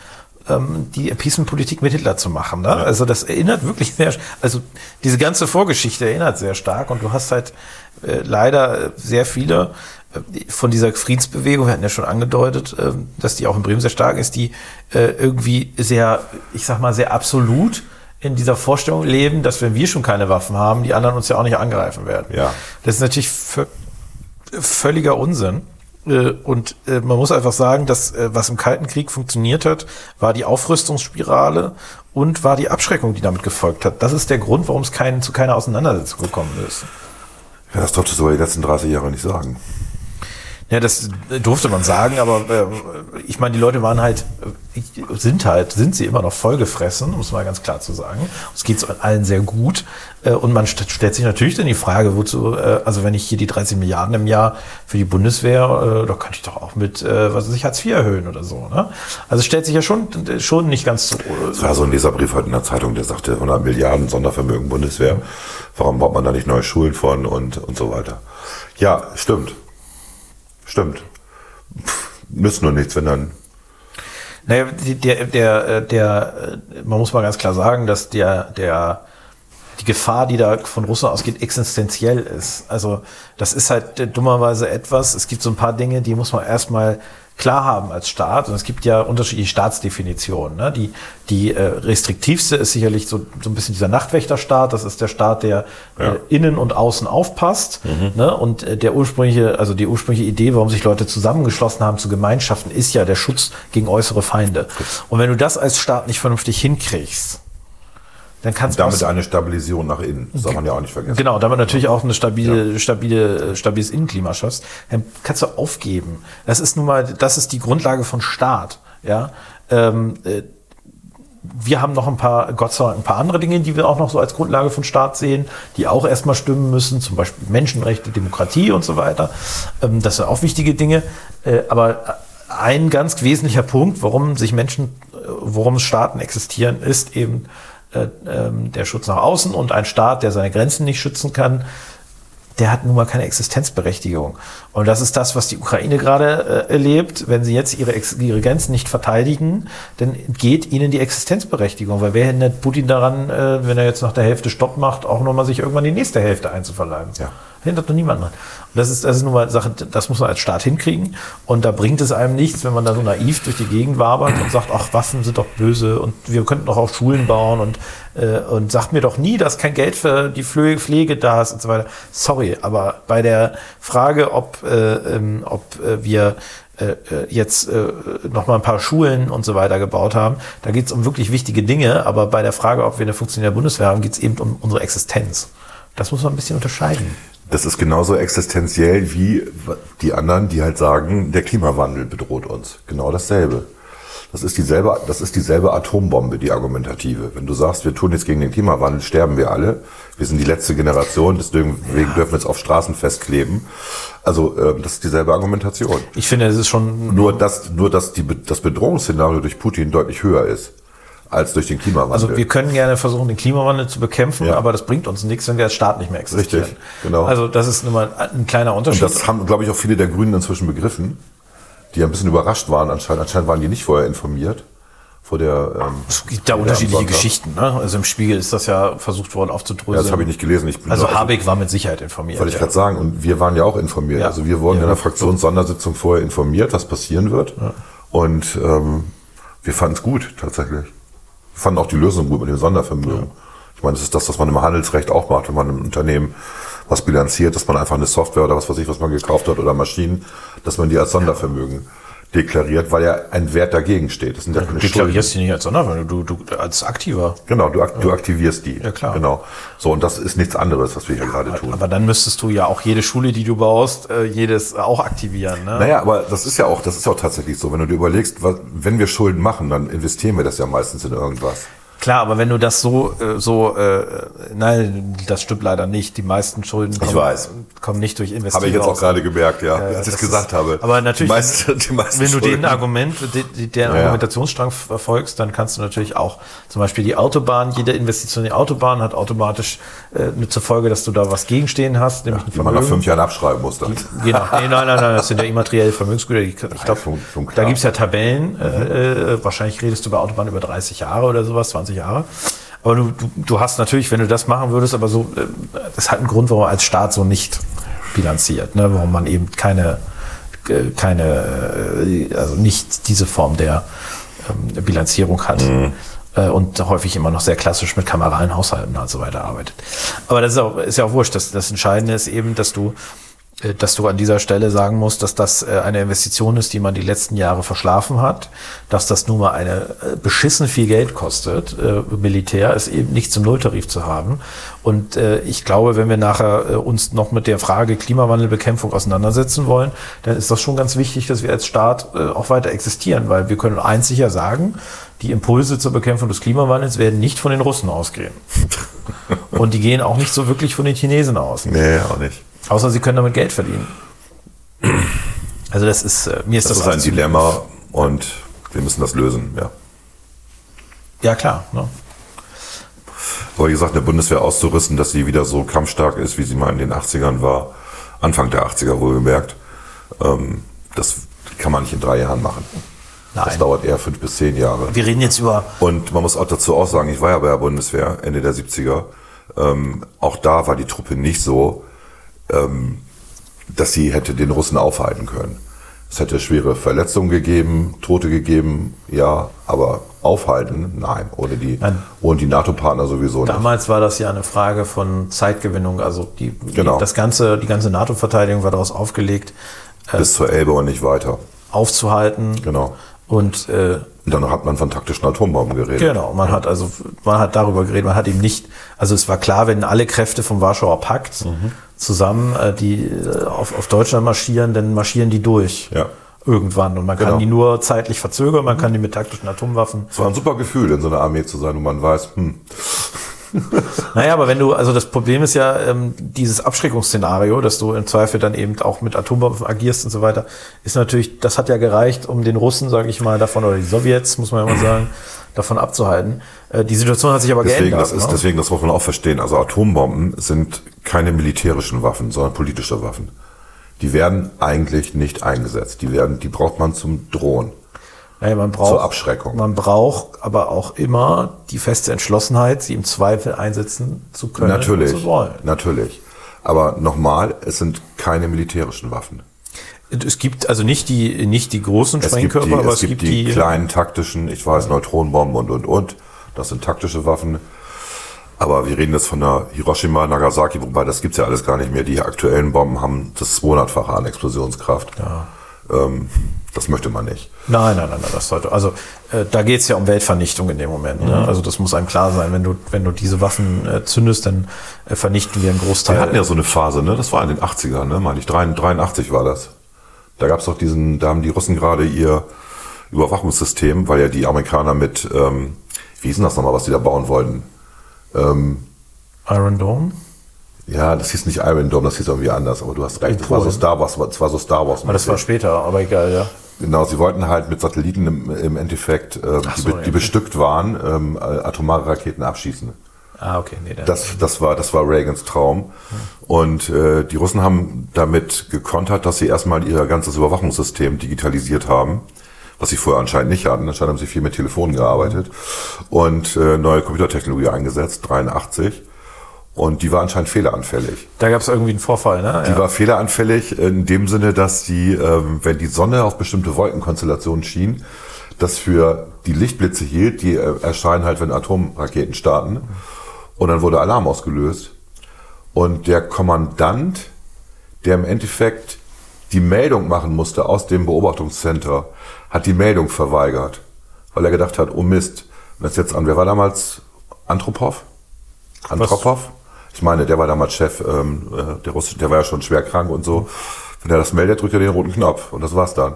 ähm, die Appeasement-Politik mit Hitler zu machen. Ne? Also das erinnert wirklich sehr, also diese ganze Vorgeschichte erinnert sehr stark und du hast halt äh, leider äh, sehr viele äh, von dieser Friedensbewegung, wir hatten ja schon angedeutet, äh, dass die auch in Bremen sehr stark ist, die äh, irgendwie sehr, ich sag mal, sehr absolut in dieser Vorstellung leben, dass wenn wir schon keine Waffen haben, die anderen uns ja auch nicht angreifen werden. Ja. Das ist natürlich vö- völliger Unsinn. Äh, Und äh, man muss einfach sagen, dass äh, was im Kalten Krieg funktioniert hat, war die Aufrüstungsspirale und war die Abschreckung, die damit gefolgt hat. Das ist der Grund, warum es kein, zu keiner Auseinandersetzung gekommen ist. Ja, das durfte so die letzten 30 Jahre nicht sagen. Ja, das durfte man sagen, aber äh, ich meine, die Leute waren halt, sind halt, sind sie immer noch vollgefressen, um es mal ganz klar zu sagen. Es geht allen sehr gut. Äh, und man st stellt sich natürlich dann die Frage, wozu, äh, also wenn ich hier die 13 Milliarden im Jahr für die Bundeswehr, äh, da könnte ich doch auch mit, äh, was weiß ich, Hartz IV erhöhen oder so. Ne? Also stellt sich ja schon, schon nicht ganz so. Es war so ein Leserbrief heute in der Zeitung, der sagte 100 Milliarden Sondervermögen Bundeswehr. Warum baut man da nicht neue Schulen von und, und so weiter? Ja, stimmt. Stimmt. Pff, nützt nur nichts, wenn dann Naja, der, der, äh, der, äh, man muss mal ganz klar sagen, dass der, der, die Gefahr, die da von Russland ausgeht, existenziell ist. Also das ist halt äh, dummerweise etwas, es gibt so ein paar Dinge, die muss man erstmal klar haben als Staat. Und es gibt ja unterschiedliche Staatsdefinitionen. Ne? Die, die äh, restriktivste ist sicherlich so, so ein bisschen dieser Nachtwächterstaat. Das ist der Staat, der äh, innen und außen aufpasst. Ne? Und äh, der ursprüngliche, also die ursprüngliche Idee, warum sich Leute zusammengeschlossen haben zu Gemeinschaften, ist ja der Schutz gegen äußere Feinde. Und wenn du das als Staat nicht vernünftig hinkriegst, dann kannst du damit eine Stabilisierung nach innen. Das darf man ja auch nicht vergessen. Genau, damit natürlich auch eine stabile, stabile, äh, stabiles Innenklima schaffst, dann kannst du aufgeben. Das ist nun mal, das ist die Grundlage von Staat. Ja, ähm, äh, wir haben noch ein paar, Gott sei Dank, ein paar andere Dinge, die wir auch noch so als Grundlage von Staat sehen, die auch erstmal stimmen müssen, zum Beispiel Menschenrechte, Demokratie und so weiter. Ähm, das sind auch wichtige Dinge. Äh, aber ein ganz wesentlicher Punkt, warum sich Menschen, äh, warum Staaten existieren, ist eben äh, ähm, der Schutz nach außen und ein Staat, der seine Grenzen nicht schützen kann, der hat nun mal keine Existenzberechtigung. Und das ist das, was die Ukraine gerade äh, erlebt. Wenn sie jetzt ihre, Ex ihre Grenzen nicht verteidigen, dann geht ihnen die Existenzberechtigung. Weil wer hindert Putin daran, äh, wenn er jetzt nach der Hälfte Stopp macht, auch nochmal sich irgendwann die nächste Hälfte einzuverleiben? Ja. Hindert doch niemand dran. Und das ist, das ist nun mal Sache, das muss man als Staat hinkriegen. Und da bringt es einem nichts, wenn man da so naiv durch die Gegend wabert und sagt, ach, Waffen sind doch böse und wir könnten doch auch Schulen bauen und, äh, und sagt mir doch nie, dass kein Geld für die Pflege, Pflege da ist und so weiter. Sorry, aber bei der Frage, ob, äh, ähm, ob äh, wir äh, äh, jetzt äh, noch mal ein paar Schulen und so weiter gebaut haben. Da geht es um wirklich wichtige Dinge, aber bei der Frage, ob wir eine funktionierende Bundeswehr haben, geht es eben um unsere Existenz. Das muss man ein bisschen unterscheiden. Das ist genauso existenziell wie die anderen, die halt sagen, der Klimawandel bedroht uns. Genau dasselbe. Das ist dieselbe, das ist dieselbe Atombombe, die argumentative. Wenn du sagst, wir tun jetzt gegen den Klimawandel, sterben wir alle. Wir sind die letzte Generation, deswegen dürfen wir jetzt auf Straßen festkleben. Also äh, das ist dieselbe Argumentation. Ich finde, es ist schon Nur dass, nur dass die, das Bedrohungsszenario durch Putin deutlich höher ist als durch den Klimawandel. Also wir können gerne versuchen, den Klimawandel zu bekämpfen, Ja. aber das bringt uns nichts, wenn wir als Staat nicht mehr existieren. Richtig, genau. Also das ist nun mal ein kleiner Und Unterschied. das haben, glaube ich, auch viele der Grünen inzwischen begriffen, die ein bisschen überrascht waren anscheinend. Anscheinend waren die nicht vorher informiert. Vor der, ähm, es gibt da unterschiedliche. Geschichten. Ne? Also im Spiegel ist das ja versucht worden Ja, aufzudröseln. das habe ich nicht gelesen. Ich also nur- Habeck war mit Sicherheit informiert. Wollte ich ja. gerade sagen. Und wir waren ja auch informiert. Ja. Also wir wurden Ja. in der Fraktionssondersitzung vorher informiert, was passieren wird. Und ähm, wir fanden es gut, tatsächlich. Fanden auch die Lösung gut mit dem Sondervermögen. Ich meine, das ist das, was man im Handelsrecht auch macht, wenn man im Unternehmen was bilanziert, dass man einfach eine Software oder was weiß ich, was man gekauft hat oder Maschinen, dass man die als Sondervermögen deklariert, weil ja ein Wert dagegen steht. Das sind ja Du keine Schulden. deklarierst die nicht als Sondervermögen, du, du als Aktiver. Genau, du, ak du aktivierst die. Ja, klar. Genau. So, und das ist nichts anderes, was wir hier gerade tun. Aber dann müsstest du ja auch jede Schule, die du baust, äh, jedes auch aktivieren. Ne? Naja, aber das ist ja auch, das ist ja auch tatsächlich so. Wenn du dir überlegst, was, wenn wir Schulden machen, dann investieren wir das ja meistens in irgendwas. Klar, aber wenn du das so, äh, so, äh, nein, das stimmt leider nicht. Die meisten Schulden kommen, weiß. kommen nicht durch Investieren. Habe ich jetzt auch gerade gemerkt, ja, Ja, als ich das es gesagt ist- habe. aber natürlich, Die meisten, die meisten Wenn du den Argument, Ja, ja. Argumentationsstrang verfolgst, dann kannst du natürlich auch zum Beispiel die Autobahn, jede Investition in die Autobahn hat automatisch äh, eine zur Folge, dass du da was gegenstehen hast, nämlich ein die man nach Vermögen. fünf Jahren abschreiben muss dann. Genau. Nee, nein, nein, nein, das sind ja immaterielle Vermögensgüter. Die- Ich glaube, da gibt's ja Tabellen. Äh, äh, wahrscheinlich redest du bei Autobahn über 30 Jahre oder sowas, 20 Jahre. Aber du, du, du hast natürlich, wenn du das machen würdest, aber so, äh, das hat einen Grund, warum man als Staat so nicht bilanziert, ne? warum man eben keine, äh, keine, äh, also nicht diese Form der ähm, Bilanzierung hat. Äh, Und häufig immer noch sehr klassisch mit kameralen Haushalten und so weiter arbeitet. Aber das ist, auch, ist ja auch wurscht. Das, das Entscheidende ist eben, dass du äh, dass du an dieser Stelle sagen musst, dass das äh, eine Investition ist, die man die letzten Jahre verschlafen hat, dass das nun mal eine äh, beschissen viel Geld kostet, äh, Militär ist eben nicht zum Nulltarif zu haben. Und äh, ich glaube, wenn wir nachher äh, uns noch mit der Frage Klimawandelbekämpfung auseinandersetzen wollen, dann ist das schon ganz wichtig, dass wir als Staat äh, auch weiter existieren, weil wir können eins sicher sagen, die Impulse zur Bekämpfung des Klimawandels werden nicht von den Russen ausgehen. Und die gehen auch nicht so wirklich von den Chinesen aus. Nee, auch nicht. Außer sie können damit Geld verdienen. Also das ist, äh, mir ist Das das, ist ein Dilemma und wir müssen das lösen, ja. Ja, klar. Ne? Aber wie gesagt, eine Bundeswehr auszurüsten, dass sie wieder so kampfstark ist, wie sie mal in den 80ern war, Anfang der 80er wohlgemerkt, ähm, das kann man nicht in drei Jahren machen. Das Nein. dauert eher fünf bis zehn Jahre. Wir reden jetzt über, Und man muss auch dazu auch sagen, ich war ja bei der Bundeswehr Ende der 70er. Ähm, auch da war die Truppe nicht so, ähm, dass sie hätte den Russen aufhalten können. Es hätte schwere Verletzungen gegeben, Tote gegeben, ja, aber aufhalten, nein, ohne die, Nein. ohne die NATO-Partner sowieso nicht. damals war das ja eine Frage von Zeitgewinnung. Also die, Genau. die, das ganze, die ganze NATO-Verteidigung war daraus aufgelegt, Bis zur Elbe und nicht weiter. aufzuhalten. Genau. Und äh, dann hat man von taktischen Atombomben geredet. Genau, man hat also, man hat darüber geredet, man hat eben nicht, also es war klar, wenn alle Kräfte vom Warschauer Pakt Mhm. Zusammen äh, die äh, auf, auf Deutschland marschieren, dann marschieren die durch. Ja. Irgendwann. Und man kann Genau. die nur zeitlich verzögern, man kann die mit taktischen Atomwaffen. Es war ein super Gefühl, in so einer Armee zu sein, wo man weiß, hm, Naja, aber wenn du, also das Problem ist ja ähm, dieses Abschreckungsszenario, dass du im Zweifel dann eben auch mit Atomwaffen agierst und so weiter, ist natürlich, das hat ja gereicht, um den Russen, sage ich mal, davon, oder die Sowjets, muss man ja mal sagen, davon abzuhalten. Äh, die Situation hat sich aber Deswegen, geändert. das ist, ne? deswegen, das muss man auch verstehen. Also Atombomben sind keine militärischen Waffen, sondern politische Waffen. Die werden eigentlich nicht eingesetzt. Die werden, die braucht man zum Drohen. Naja, man braucht, Zur Abschreckung. Man braucht aber auch immer die feste Entschlossenheit, sie im Zweifel einsetzen zu können Natürlich, und zu wollen. natürlich. Aber nochmal, es sind keine militärischen Waffen. Es gibt also nicht die, nicht die großen Es gibt Sprengkörper, die, aber es gibt die, kleinen taktischen, ich weiß, Neutronenbomben und, und, und. Das sind taktische Waffen. Aber wir reden jetzt von der Hiroshima, Nagasaki, wobei das gibt's ja alles gar nicht mehr. Die aktuellen Bomben haben das 200-fache an Explosionskraft. Ähm, das möchte man nicht. Nein, nein, nein, nein, das sollte. Also äh, da geht's ja um Weltvernichtung in dem Moment. Mhm. Ne? Also das muss einem klar sein. Wenn du, wenn du diese Waffen äh, zündest, dann äh, vernichten wir einen Großteil. Wir hatten ja so eine Phase, ne? Das war in den 80ern, ne? Meine ich, 83 war das. Da gab's doch diesen, da haben die Russen gerade ihr, Überwachungssystem, weil ja die Amerikaner mit, ähm, wie hieß denn das nochmal, was die da bauen wollten? Ähm, Iron Dome? ja, das hieß nicht Iron Dome, das hieß irgendwie anders, aber du hast recht, das war so. Star Wars, das war so Star Wars. Aber das war später, aber egal, ja. Genau, sie wollten halt mit Satelliten im, im Endeffekt, Ach die, so, be- die bestückt waren, ähm, äh, atomare Raketen abschießen. Ah, okay, nee. Das, das, war, das war Reagans Traum. Und äh, die Russen haben damit gekontert, dass sie erstmal ihr ganzes Überwachungssystem digitalisiert haben, was sie vorher anscheinend nicht hatten. Anscheinend haben sie viel mit Telefonen gearbeitet und äh, neue Computertechnologie eingesetzt, 83. Und die war anscheinend fehleranfällig. da gab es irgendwie einen Vorfall, ne? Die war fehleranfällig in dem Sinne, dass die, ähm, wenn die Sonne auf bestimmte Wolkenkonstellationen schien, das für die Lichtblitze hielt, die äh, erscheinen halt, wenn Atomraketen starten. Und dann wurde Alarm ausgelöst. Und der Kommandant, der im Endeffekt die Meldung machen musste aus dem Beobachtungscenter, hat die Meldung verweigert, weil er gedacht hat, oh Mist, und das jetzt an, wer war damals? Antropov? Antropov? Ich meine, der war damals Chef, ähm, äh, der, Russe, der war ja schon schwer krank und so. Wenn er das meldet, drückt er den roten Knopf und das war's dann.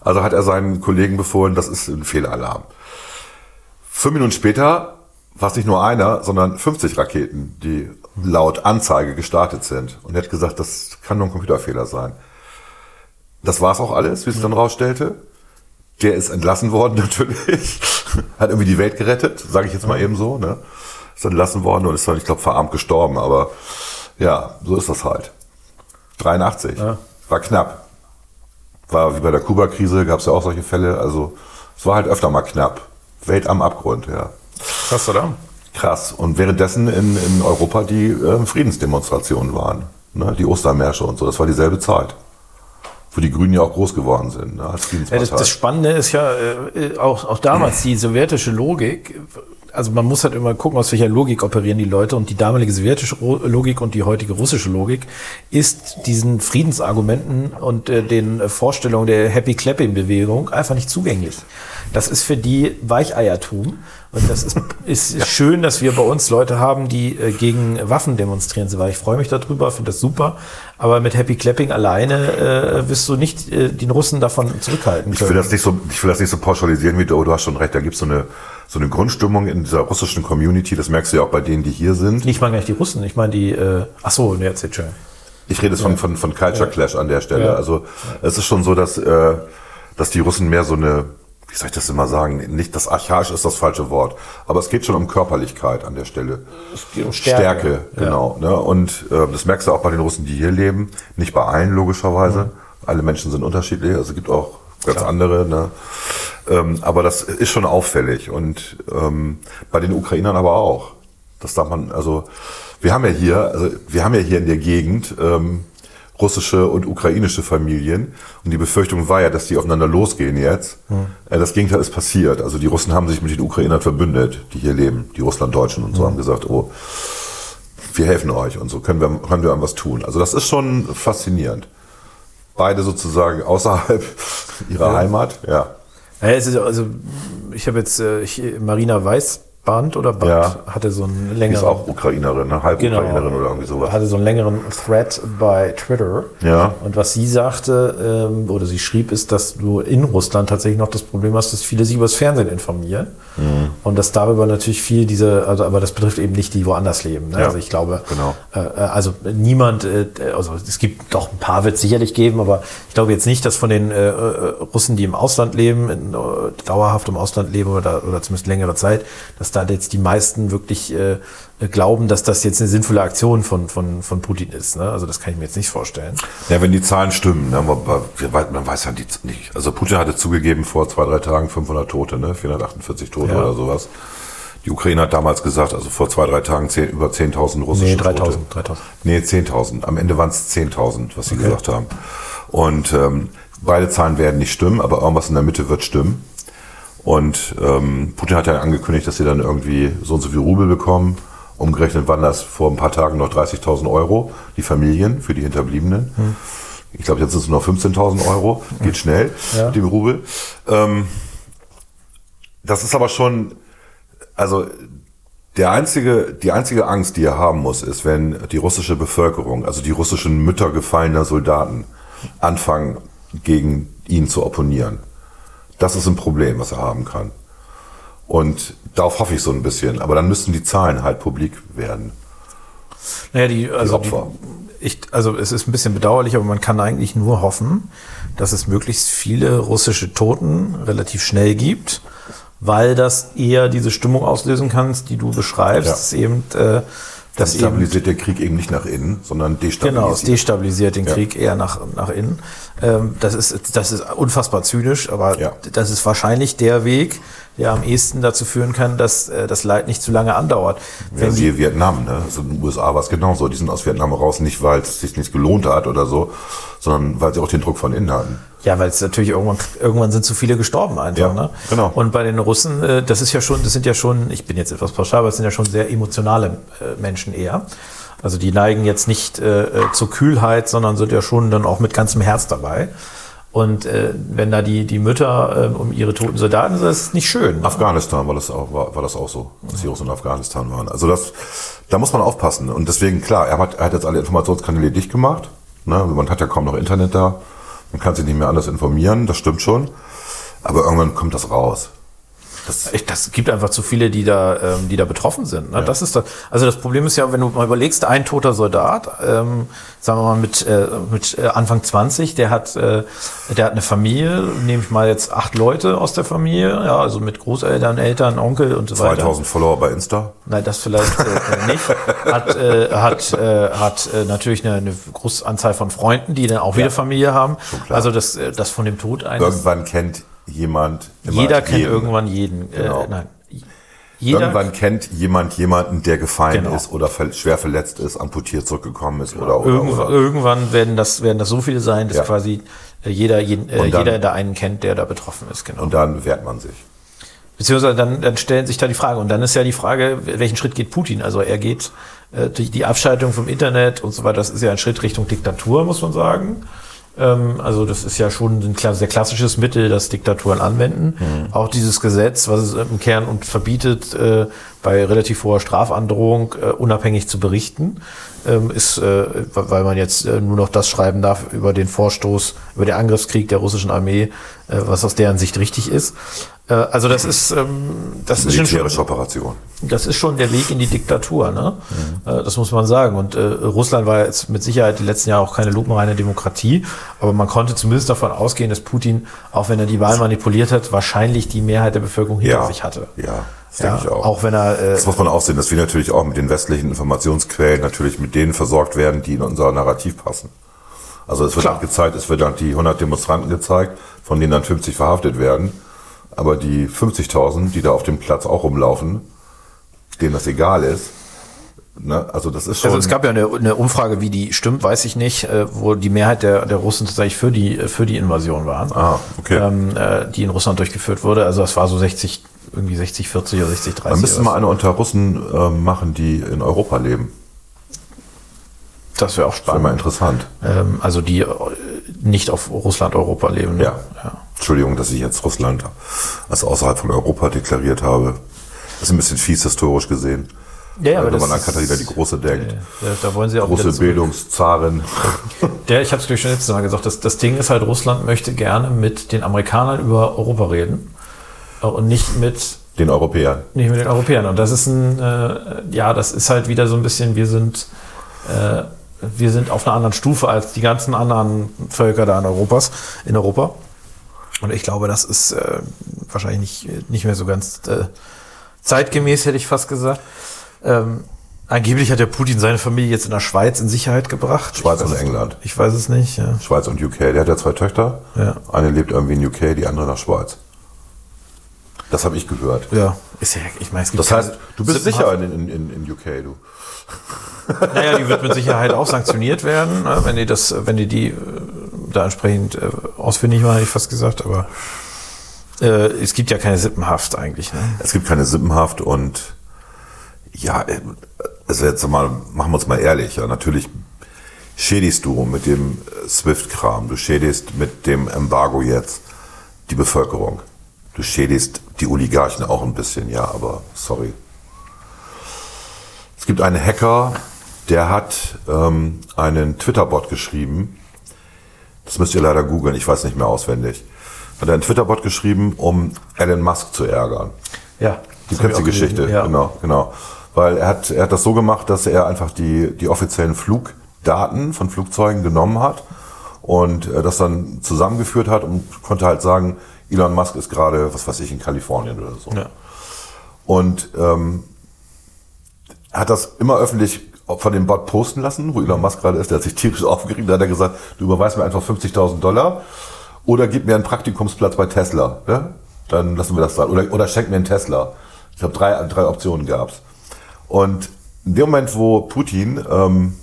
Also hat er seinen Kollegen befohlen, das ist ein Fehlalarm. Fünf Minuten später war es nicht nur einer, sondern 50 Raketen, die laut Anzeige gestartet sind. Und er hat gesagt, das kann nur ein Computerfehler sein. Das war's auch alles, wie es dann rausstellte. Der ist entlassen worden natürlich. Hat irgendwie die Welt gerettet, sage ich jetzt mal eben so. Ne? Ist entlassen worden und ist dann, ich glaube, verarmt gestorben. Aber ja, so ist das halt. 83. War knapp. War wie bei der Kuba-Krise, gab es ja auch solche Fälle. Also es war halt öfter mal knapp. Welt am Abgrund, ja. Krass, oder? Krass. Und währenddessen in, in Europa die äh, Friedensdemonstrationen waren. Ne? Die Ostermärsche und so. Das war dieselbe Zeit. Wo die Grünen ja auch groß geworden sind, ne? als Ja, das, das Spannende ist ja äh, auch, auch damals die sowjetische Logik. Also man muss halt immer gucken, aus welcher Logik operieren die Leute. Und die damalige sowjetische Logik und die heutige russische Logik ist diesen Friedensargumenten und äh, den äh, Vorstellungen der Happy Clapping Bewegung einfach nicht zugänglich. Das ist für die Weicheiertum. Und das ist, ist schön, dass wir bei uns Leute haben, die äh, gegen Waffen demonstrieren. Ich freue mich darüber, finde das super. Aber mit Happy Clapping alleine äh, wirst du nicht äh, den Russen davon zurückhalten Ich will das nicht so, ich will das nicht so pauschalisieren wie du, du hast schon recht, da gibt es so eine, so eine Grundstimmung in dieser russischen Community, das merkst du ja auch bei denen, die hier sind. Ich meine gar nicht die Russen, ich meine die, äh, ach so, ne, erzählt schon. Ich rede jetzt von, von, von Culture Clash an der Stelle. Ja. Also es ist schon so, dass, äh, dass die Russen mehr so eine, wie soll ich das immer sagen, nicht das archaisch ist das falsche Wort, aber es geht schon um Körperlichkeit an der Stelle. Es geht um Stärke, genau. Ne? Und äh, das merkst du auch bei den Russen, die hier leben. Nicht bei allen, logischerweise. Alle Menschen sind unterschiedlich. Also es gibt auch ganz andere. Ne? Ähm, aber das ist schon auffällig. Und ähm, bei den Ukrainern aber auch. Das darf man, also wir haben ja hier, also wir haben ja hier in der Gegend ähm, russische und ukrainische Familien. Und die Befürchtung war ja, dass die aufeinander losgehen jetzt. Äh, das Gegenteil ist passiert. Also die Russen haben sich mit den Ukrainern verbündet, die hier leben, die Russlanddeutschen und so, haben gesagt, oh, wir helfen euch und so können wir, können wir an was tun. Also das ist schon faszinierend. Beide sozusagen außerhalb ihrer Heimat, ja. Ja, es ist, also, ich habe jetzt äh, ich, Marina Weißband oder Band Ja. hatte so einen Die ist längeren, auch Ukrainerin, ne? halb genau, Ukrainerin oder irgendwie sowas. hatte so einen längeren Thread bei Twitter. Ja. Und was sie sagte ähm, oder sie schrieb, ist, dass du in Russland tatsächlich noch das Problem hast, dass viele sich über das Fernsehen informieren Mhm. und dass darüber natürlich viel diese, also aber das betrifft eben nicht die woanders leben. Ne? Ja, also ich glaube, genau. äh, äh, also niemand, äh, also es gibt doch ein paar wird es sicherlich geben, aber ich glaube jetzt nicht, dass von den äh, äh, Russen, die im Ausland leben, in, äh, dauerhaft im Ausland leben oder, oder zumindest längere Zeit, dass da jetzt die meisten wirklich äh, glauben, dass das jetzt eine sinnvolle Aktion von, von, von Putin ist. Ne? Also das kann ich mir jetzt nicht vorstellen. Ja, wenn die Zahlen stimmen, ne, man, man- weiß ja die, nicht. Also Putin hatte zugegeben vor zwei, drei Tagen 500 Tote, ne? 448 Tote Ja. oder sowas. Die Ukraine hat damals gesagt, also vor zwei, drei Tagen 10, über 10.000 russische Nee, Tote. 3000, 3000. Nee, 10.000. Am Ende waren es 10.000, was sie gesagt haben. Und ähm, beide Zahlen werden nicht stimmen, aber irgendwas in der Mitte wird stimmen. Und ähm, Putin hat ja angekündigt, dass sie dann irgendwie so und so viel Rubel bekommen. Umgerechnet waren das vor ein paar Tagen noch 30.000 Euro, die Familien für die Hinterbliebenen. Ich glaube, jetzt sind es nur 15.000 Euro. Geht schnell Ja. mit dem Rubel. Ähm, das ist aber schon, also der einzige, die einzige Angst, die er haben muss, ist, wenn die russische Bevölkerung, also die russischen Mütter gefallener Soldaten, anfangen, gegen ihn zu opponieren. Das ist ein Problem, was er haben kann. Und darauf hoffe ich so ein bisschen. Aber dann müssten die Zahlen halt publik werden. Naja, die, also die Opfer. Die, ich, also es ist ein bisschen bedauerlich, aber man kann eigentlich nur hoffen, dass es möglichst viele russische Toten relativ schnell gibt, weil das eher diese Stimmung auslösen kann, die du beschreibst, Ja. eben äh, Das eben stabilisiert der Krieg eben nicht nach innen, sondern destabilisiert. Genau, es destabilisiert den Ja. Krieg eher nach, nach innen. Ähm, das, ist, das ist unfassbar zynisch, aber Ja. das ist wahrscheinlich der Weg, der am ehesten dazu führen kann, dass äh, das Leid nicht zu lange andauert. Ja, Wenn die, siehe Vietnam, ne? Also in den USA war es genauso. Die sind aus Vietnam raus, nicht weil es sich nicht gelohnt hat oder so, sondern weil sie auch den Druck von innen hatten. ja, weil es natürlich irgendwann, irgendwann sind zu viele gestorben einfach. Ja, ne? genau. Und bei den Russen, äh, das ist ja schon, das sind ja schon, ich bin jetzt etwas pauschal, aber es sind ja schon sehr emotionale äh, Menschen eher. Also die neigen jetzt nicht äh, äh, zur Kühlheit, sondern sind ja schon dann auch mit ganzem Herz dabei. Und äh, wenn da die, die Mütter äh, um ihre toten Soldaten sind, das ist nicht schön. Afghanistan war das auch, war, war das auch so, als die in Afghanistan waren. Also das, da muss man aufpassen. Und deswegen, klar, er hat, er hat jetzt alle Informationskanäle dicht gemacht. Ne? Man hat ja kaum noch Internet da. Man kann sich nicht mehr anders informieren, das stimmt schon. Aber irgendwann kommt das raus. Das, Das gibt einfach zu viele, die da, ähm, die da betroffen sind. Ne? Das ist das. Also das Problem ist ja, wenn du mal überlegst, ein toter Soldat, ähm, sagen wir mal mit, äh, mit äh, Anfang 20, der hat, äh, der hat eine Familie, nehme ich mal jetzt acht Leute aus der Familie, ja, also mit Großeltern, Eltern, Onkel und so weiter. 2000 Follower bei Insta. Nein, das vielleicht äh, nicht. Hat, äh, hat, äh, hat äh, natürlich eine, eine große Anzahl von Freunden, die dann auch wieder Familie haben. Also das, äh, das von dem Tod eines. Irgendwann kennt jemand immer jeder kennt jeden. irgendwann jeden. Genau. Äh, nein. Jeder, Irgendwann kennt jemand jemanden, der gefallen Genau. ist oder ver schwer verletzt ist, amputiert zurückgekommen ist oder, oder, Irgendwann, oder. irgendwann werden das, werden das so viele sein, dass Ja. quasi äh, jeder, jeden, äh, dann- jeder da einen kennt, der da betroffen ist. Genau. Und dann wehrt man sich. Beziehungsweise dann, dann stellen sich da die Frage. Und dann ist ja die Frage, welchen Schritt geht Putin? Also er geht äh, durch die Abschaltung vom Internet und so weiter. Das ist ja ein Schritt Richtung Diktatur, muss man sagen. Ähm, also das ist ja schon ein sehr klassisches Mittel, das Diktaturen anwenden. Auch dieses Gesetz, was es im Kern und verbietet, äh, bei relativ hoher Strafandrohung äh, unabhängig zu berichten, ist, äh, weil man jetzt äh, nur noch das schreiben darf über den Vorstoß, über den Angriffskrieg der russischen Armee, äh, was aus deren Sicht richtig ist. Also das ist, ähm, das ist schon, Militärische Operation. das ist schon der Weg in die Diktatur, ne? Äh, Das muss man sagen. Und Russland war jetzt mit Sicherheit die letzten Jahre auch keine lupenreine Demokratie, aber man konnte zumindest davon ausgehen, dass Putin, auch wenn er die Wahl manipuliert hat, wahrscheinlich die Mehrheit der Bevölkerung hinter Ja, sich hatte. ja, das Ja, denke ich auch. auch wenn er äh, Das muss man auch sehen, dass wir natürlich auch mit den westlichen Informationsquellen natürlich mit denen versorgt werden, die in unser Narrativ passen. Also es wird Klar. gezeigt, es wird dann die 100 Demonstranten gezeigt, von denen dann 50 verhaftet werden. Aber die 50.000, die da auf dem Platz auch rumlaufen, denen das egal ist, ne? also das ist schon... Also es gab ja eine, eine Umfrage, wie die stimmt, weiß ich nicht, äh, wo die Mehrheit der, der Russen tatsächlich für die, für die Invasion waren, Ah, okay. ähm, äh, die in Russland durchgeführt wurde. Also es war so 60, irgendwie 60, 40 oder 60, 30. man müsste mal so. eine unter Russen ähm, machen, die in Europa leben. Das wäre auch Das wäre mal spannend. interessant. Ähm, also die äh, nicht auf Russland, Europa leben. ne? Ja. Entschuldigung, dass ich jetzt Russland als außerhalb von Europa deklariert habe. Das ist ein bisschen fies historisch gesehen. Ja, ja, aber Wenn man an Katharina die Große denkt. Ja, da wollen sie auch Große. Bildungszarin. Der, ich habe es glaube ich schon letztes Mal gesagt, das, das Ding ist halt, Russland möchte gerne mit den Amerikanern über Europa reden äh, und nicht mit Den Europäern. nicht mit den Europäern. Und das ist ein, äh, ja, das ist halt wieder so ein bisschen, wir sind, äh, wir sind auf einer anderen Stufe als die ganzen anderen Völker da in Europas, in Europa. Und ich glaube, das ist äh, wahrscheinlich nicht, nicht mehr so ganz äh, zeitgemäß, hätte ich fast gesagt. Ähm, angeblich hat der Putin seine Familie jetzt in der Schweiz in Sicherheit gebracht. Schweiz und England. Ich weiß es nicht, ja. Schweiz und UK. Der hat ja zwei Töchter. Ja. Eine lebt irgendwie in UK, die andere nach Schweiz. Das habe ich gehört. Ja, ist ja, ich meine, es gibt Das heißt, du bist sicher in, in, in UK, du. Naja, die wird mit Sicherheit auch sanktioniert werden, ne, wenn die das, wenn die die äh, da entsprechend äh, ausfindig waren, hätte ich fast gesagt, aber äh, es gibt ja keine Sippenhaft eigentlich. Ne? Es gibt keine Sippenhaft und ja, äh, also jetzt mal, machen wir uns mal ehrlich, ja, natürlich schädigst du mit dem SWIFT-Kram, du schädigst mit dem Embargo jetzt die Bevölkerung. Du schädigst die Oligarchen auch ein bisschen, ja, aber sorry. Es gibt einen Hacker, der hat ähm, einen Twitter-Bot geschrieben. Das müsst ihr leider googeln, ich weiß nicht mehr auswendig. hat er einen Twitter-Bot geschrieben, um Elon Musk zu ärgern. Ja. Du hab kennst die Geschichte, Ja. genau, genau. Weil er hat, er hat das so gemacht, dass er einfach die, die offiziellen Flugdaten von Flugzeugen genommen hat und äh, das dann zusammengeführt hat und konnte halt sagen, Elon Musk ist gerade, was weiß ich, in Kalifornien oder so. Ja. Und ähm, hat das immer öffentlich von dem Bot posten lassen, wo Elon Musk gerade ist. Der hat sich tierisch aufgeregt. Da hat er gesagt, du überweist mir einfach 50.000 Dollar oder gib mir einen Praktikumsplatz bei Tesla. Ne? Dann lassen wir das da. Oder, oder schenk mir einen Tesla. Ich glaube, drei, drei Optionen gab's. Und in dem Moment, wo Putin ähm,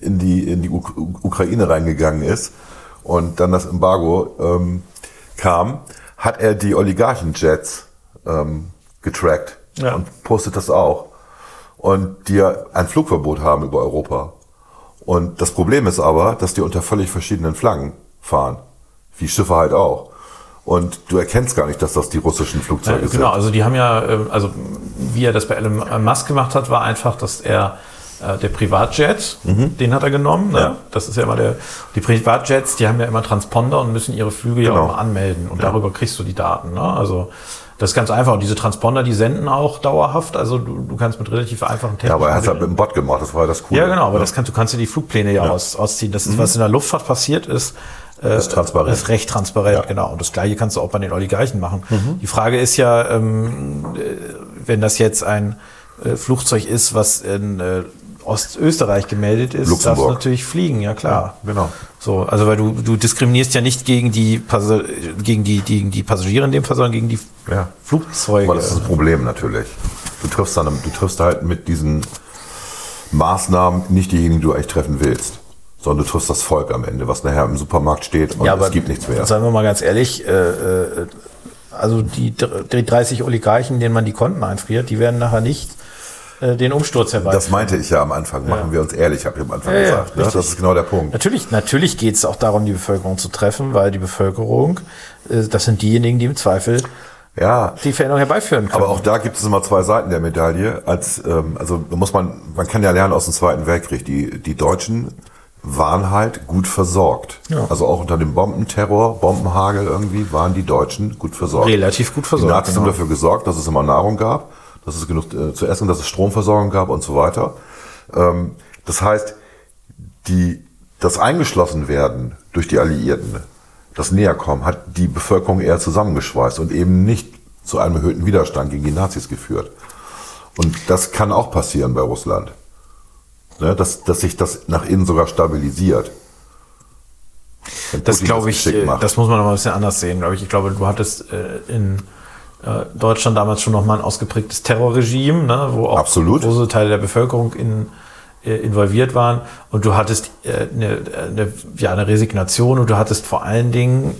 in die, in die Uk Ukraine reingegangen ist und dann das Embargo ähm, kam, hat er die Oligarchenjets ähm, getrackt Ja. und postet das auch. Und die ja ein Flugverbot haben über Europa. Und das Problem ist aber, dass die unter völlig verschiedenen Flaggen fahren. Wie Schiffe halt auch. Und du erkennst gar nicht, dass das die russischen Flugzeuge Ja, sind. genau, also die haben ja, ähm, also wie er das bei Elon Musk gemacht hat, war einfach, dass er äh, der Privatjet, den hat er genommen. Ne? Mhm. Ja. Das ist ja immer der. Die Privatjets, die haben ja immer Transponder und müssen ihre Flüge ja Genau. auch immer anmelden und darüber kriegst du die Daten. Ne? Also das ist ganz einfach. Und diese Transponder, die senden auch dauerhaft. Also du, du kannst mit relativ einfachen Ja, aber er hat es halt mit dem Bot gemacht, das war ja das Coole. ja, genau, aber das kannst, du kannst dir die Flugpläne ja, Aus, ausziehen. Das ist, was in der Luftfahrt passiert ist. Äh, Ist transparent. Ist recht transparent, Ja. Mhm. genau. Und das Gleiche kannst du auch bei den Oligarchen machen. Die Frage ist ja, ähm, äh, wenn das jetzt ein äh, Flugzeug ist, was in äh, Ostösterreich gemeldet ist, darfst du Luxemburg. natürlich fliegen, ja klar. genau. So, also weil du, du diskriminierst ja nicht gegen die, gegen die, gegen die Passagiere in dem Fall, sondern gegen die Ja. Flugzeuge. Aber das ist das Problem natürlich. Du triffst dann, du triffst halt mit diesen Maßnahmen nicht diejenigen, die du eigentlich treffen willst, sondern du triffst das Volk am Ende, was nachher im Supermarkt steht und es gibt nichts mehr. Seien wir mal ganz ehrlich, äh, äh, also die, die 30 Oligarchen, denen man die Konten einfriert, die werden nachher nicht äh, den Umsturz herbeiführen. Das meinte ich ja am Anfang. Machen wir uns ehrlich, habe ich am Anfang Ja, ja, gesagt. ne? richtig. Das ist genau der Punkt. Natürlich, natürlich geht es auch darum, die Bevölkerung zu treffen, weil die Bevölkerung, äh, das sind diejenigen, die im Zweifel Ja, die Veränderung herbeiführen können. aber auch da gibt es immer zwei Seiten der Medaille. Als, ähm, also muss man, man kann ja lernen aus dem Zweiten Weltkrieg. Die, die Deutschen waren halt gut versorgt. Ja. Also auch unter dem Bombenterror, Bombenhagel irgendwie, waren die Deutschen gut versorgt. Relativ gut versorgt, Die Nazis genau. haben dafür gesorgt, dass es immer Nahrung gab, dass es genug äh, zu essen, dass es Stromversorgung gab und so weiter. Ähm, das heißt, die, das eingeschlossen werden durch die Alliierten, das Näherkommen, hat die Bevölkerung eher zusammengeschweißt und eben nicht zu einem erhöhten Widerstand gegen die Nazis geführt. Und das kann auch passieren bei Russland. Ne, dass, dass sich das nach innen sogar stabilisiert. Das glaube ich, äh, das muss man noch mal ein bisschen anders sehen, glaube ich. Ich glaube, du hattest äh, in Deutschland damals schon noch mal ein ausgeprägtes Terrorregime, ne, wo auch Absolut. große Teile der Bevölkerung in, äh, involviert waren. Und du hattest äh, eine, eine, ja, eine Resignation und du hattest vor allen Dingen,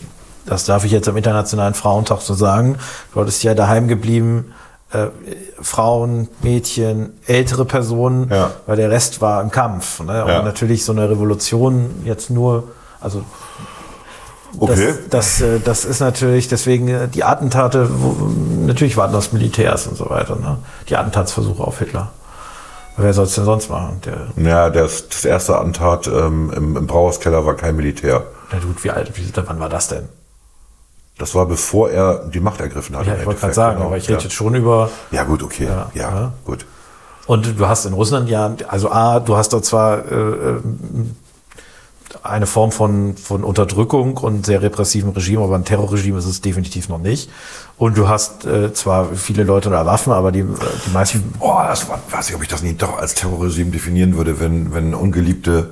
das darf ich jetzt am Internationalen Frauentag so sagen, du hattest ja daheim geblieben, äh, Frauen, Mädchen, ältere Personen, Ja. weil der Rest war im Kampf. Ne? Ja. Und natürlich so eine Revolution jetzt nur, also okay. das, das, äh, das ist natürlich, deswegen äh, die Attentate, natürlich waren das Militärs und so weiter, ne? Die Attentatsversuche auf Hitler. Wer soll es denn sonst machen? Der, Ja, das, das erste Attentat ähm, im, im Brauerskeller war kein Militär. na gut, wie alt, wie, wann war das denn? Das war bevor er die Macht ergriffen hat. Ja, ich wollte gerade sagen, genau. aber ich rede ja. jetzt schon über. Ja, gut, okay. Ja, Ja, ja. gut. Und du hast in Russland ja, also A, du hast dort zwar äh, äh, eine Form von, von Unterdrückung und sehr repressivem Regime, aber ein Terrorregime ist es definitiv noch nicht. Und du hast äh, zwar viele Leute oder Waffen, aber die, äh, die meisten Boah, das war, weiß ich, ob ich das nicht doch als Terrorregime definieren würde, wenn, wenn ungeliebte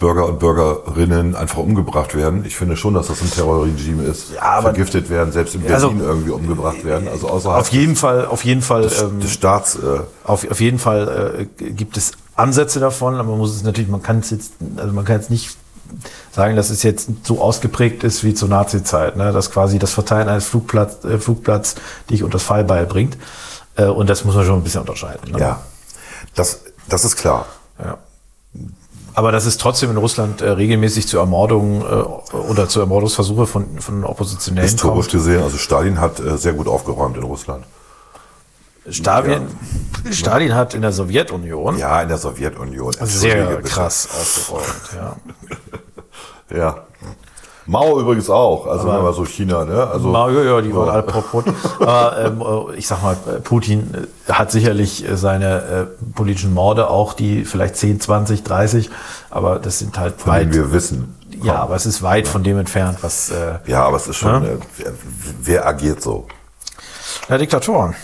Bürger und Bürgerinnen einfach umgebracht werden. Ich finde schon, dass das ein Terrorregime ist. Ja, aber- Vergiftet werden, selbst in Berlin Also- irgendwie umgebracht werden. Also außerhalb auf jeden Fall, auf jeden Fall, des, ähm, des Staats. Äh, auf, auf jeden Fall äh, gibt es Ansätze davon, aber man muss es natürlich, man kann es jetzt, also man kann jetzt nicht sagen, dass es jetzt so ausgeprägt ist wie zur Nazi-Zeit, ne? dass quasi das Verteilen eines Flugplatz, äh, Flugplatz dich unter das Fallbeil bringt. Äh, und das muss man schon ein bisschen unterscheiden. Ne? ja, das, das ist klar. Ja. Aber das ist trotzdem in Russland äh, regelmäßig zu Ermordungen äh, oder zu Ermordungsversuche von, von Oppositionellen Historisch kommt. gesehen, also Stalin hat äh, sehr gut aufgeräumt in Russland. Stalin, Stalin hat in der Sowjetunion Ja, in der Sowjetunion. sehr krass aufgeräumt. Ja. Ja. Mao übrigens auch, also wenn man so China, ne? Also, Ja, ja, die waren alle propot. Aber ähm, äh, ich sag mal, Putin äh, hat sicherlich äh, seine äh, politischen Morde auch, die vielleicht 10, 20, 30, aber das sind halt von weit. wir wissen. Ja, aber es ist weit von dem entfernt, was äh, Ja, aber es ist schon, Ja. äh, wer, wer agiert so? ja, Diktatoren.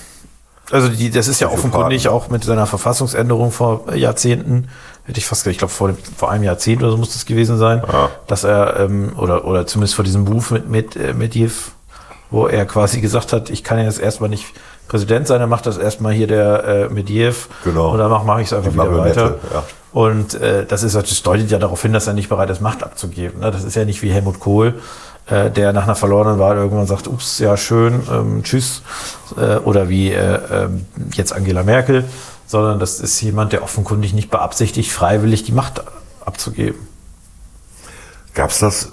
Also die, das ist ja offenkundig auch mit seiner Verfassungsänderung vor Jahrzehnten, hätte ich fast, gesagt, ich glaube vor, vor einem Jahrzehnt oder so muss das gewesen sein, Ja. dass er, ähm, oder, oder zumindest vor diesem Move mit, mit äh, Medvedev, wo er quasi gesagt hat, ich kann ja jetzt erstmal nicht Präsident sein, dann macht das erstmal hier der äh, Medvedev Genau. und dann mache mach ich es einfach Die wieder weiter. ja. Und äh, das, ist, das deutet ja darauf hin, dass er nicht bereit ist, Macht abzugeben. Ne? Das ist ja nicht wie Helmut Kohl, äh, der nach einer verlorenen Wahl irgendwann sagt, ups, ja schön, ähm, tschüss. Äh, oder wie äh, ähm, jetzt Angela Merkel, sondern das ist jemand, der offenkundig nicht beabsichtigt, freiwillig die Macht abzugeben. Gab's das?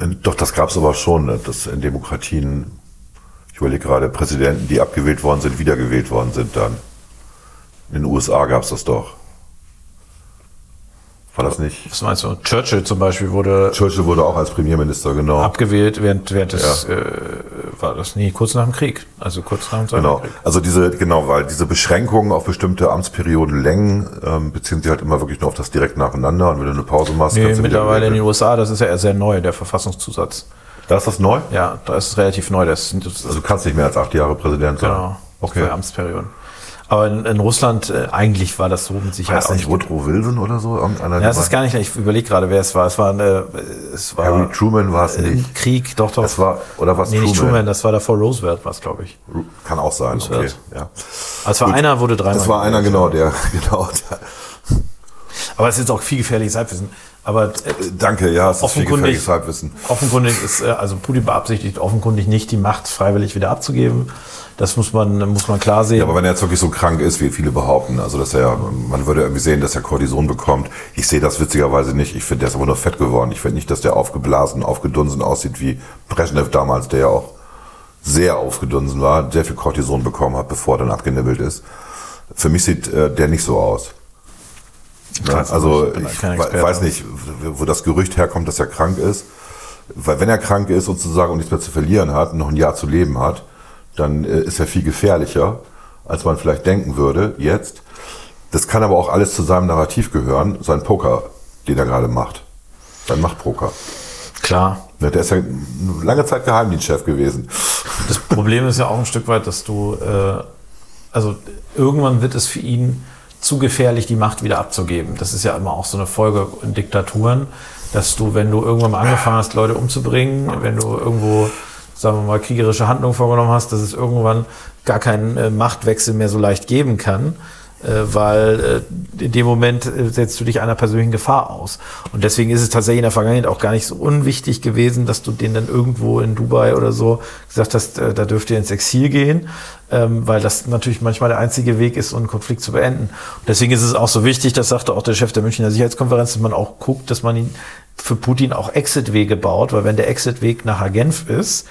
In, doch, das gab's aber schon, ne, dass in Demokratien, ich überlege gerade, Präsidenten, die abgewählt worden sind, wiedergewählt worden sind dann. In den USA gab's das doch. War das nicht? Was meinst du? Churchill zum Beispiel wurde Churchill wurde auch als Premierminister, genau. abgewählt während, während des, äh, war das nie, kurz nach dem Krieg. Also kurz nach dem Zweiten Genau. Weltkrieg. Also diese, genau, weil diese Beschränkungen auf bestimmte Amtsperiodenlängen ähm, beziehen sich halt immer wirklich nur auf das direkt nacheinander und wenn du eine Pause machst, Nee, kannst mittlerweile in den USA, das ist ja eher sehr neu, der Verfassungszusatz. Da ist das neu? Ja, da ist es relativ neu. Das das, Also du kannst nicht mehr als acht Jahre Präsident sein. genau, Okay. zwei Amtsperioden. Aber in, in Russland, äh, eigentlich war das so mit War Sicherheit das auch nicht. Woodrow Wilson oder so? Irgendeiner, Ja, es ist war- gar nicht, ich überlege gerade, wer es war. Es war, eine, es war Harry Truman war es nicht. Krieg, doch, doch. Das war, oder was nee, nicht Truman? Truman, das war davor Roosevelt, war es, glaube ich. Kann auch sein, okay. Roosevelt. Ja. Aber es war einer, wurde dreimal. Das war einer, gewählt. genau, der, genau, der, Aber es ist jetzt auch viel gefährliches Halbwissen. Aber äh, danke, ja, es ist viel gefährliches Halbwissen. offenkundig ist, äh, also Putin beabsichtigt offenkundig nicht, die Macht freiwillig wieder abzugeben. Das muss man, muss man klar sehen. Ja, aber wenn er jetzt wirklich so krank ist, wie viele behaupten, also dass er, man würde irgendwie sehen, dass er Cortison bekommt. Ich sehe das witzigerweise nicht. Ich finde, der ist aber nur fett geworden. Ich finde nicht, dass der aufgeblasen, aufgedunsen aussieht wie Brezhnev damals, der ja auch sehr aufgedunsen war, sehr viel Cortison bekommen hat, bevor er dann abgenibbelt ist. Für mich sieht äh, der nicht so aus. Ja, weiß also ich ich weiß nicht, wo das Gerücht herkommt, dass er krank ist. Weil wenn er krank ist sozusagen und nichts mehr zu verlieren hat und noch ein Jahr zu leben hat, dann äh, ist er viel gefährlicher, als man vielleicht denken würde jetzt. Das kann aber auch alles zu seinem Narrativ gehören, sein Poker, den er gerade macht. Sein Machtpoker. Klar. Ne, Der ist ja lange Zeit Geheimdienstchef gewesen. Das Problem ist ja auch ein Stück weit, dass du, äh, also irgendwann wird es für ihn zu gefährlich, die Macht wieder abzugeben. Das ist ja immer auch so eine Folge in Diktaturen, dass du, wenn du irgendwann mal angefangen hast, Leute umzubringen, wenn du irgendwo, sagen wir mal, kriegerische Handlungen vorgenommen hast, dass es irgendwann gar keinen äh, Machtwechsel mehr so leicht geben kann. Äh, weil äh, in dem Moment äh, setzt du dich einer persönlichen Gefahr aus. Und deswegen ist es tatsächlich in der Vergangenheit auch gar nicht so unwichtig gewesen, dass du den dann irgendwo in Dubai oder so gesagt hast, da dürft ihr ins Exil gehen, ähm, weil das natürlich manchmal der einzige Weg ist, um einen Konflikt zu beenden. Und deswegen ist es auch so wichtig, das sagte auch der Chef der Münchner Sicherheitskonferenz, dass man auch guckt, dass man ihn für Putin auch Exit-Wege baut, weil wenn der Exit-Weg nach Genf ist,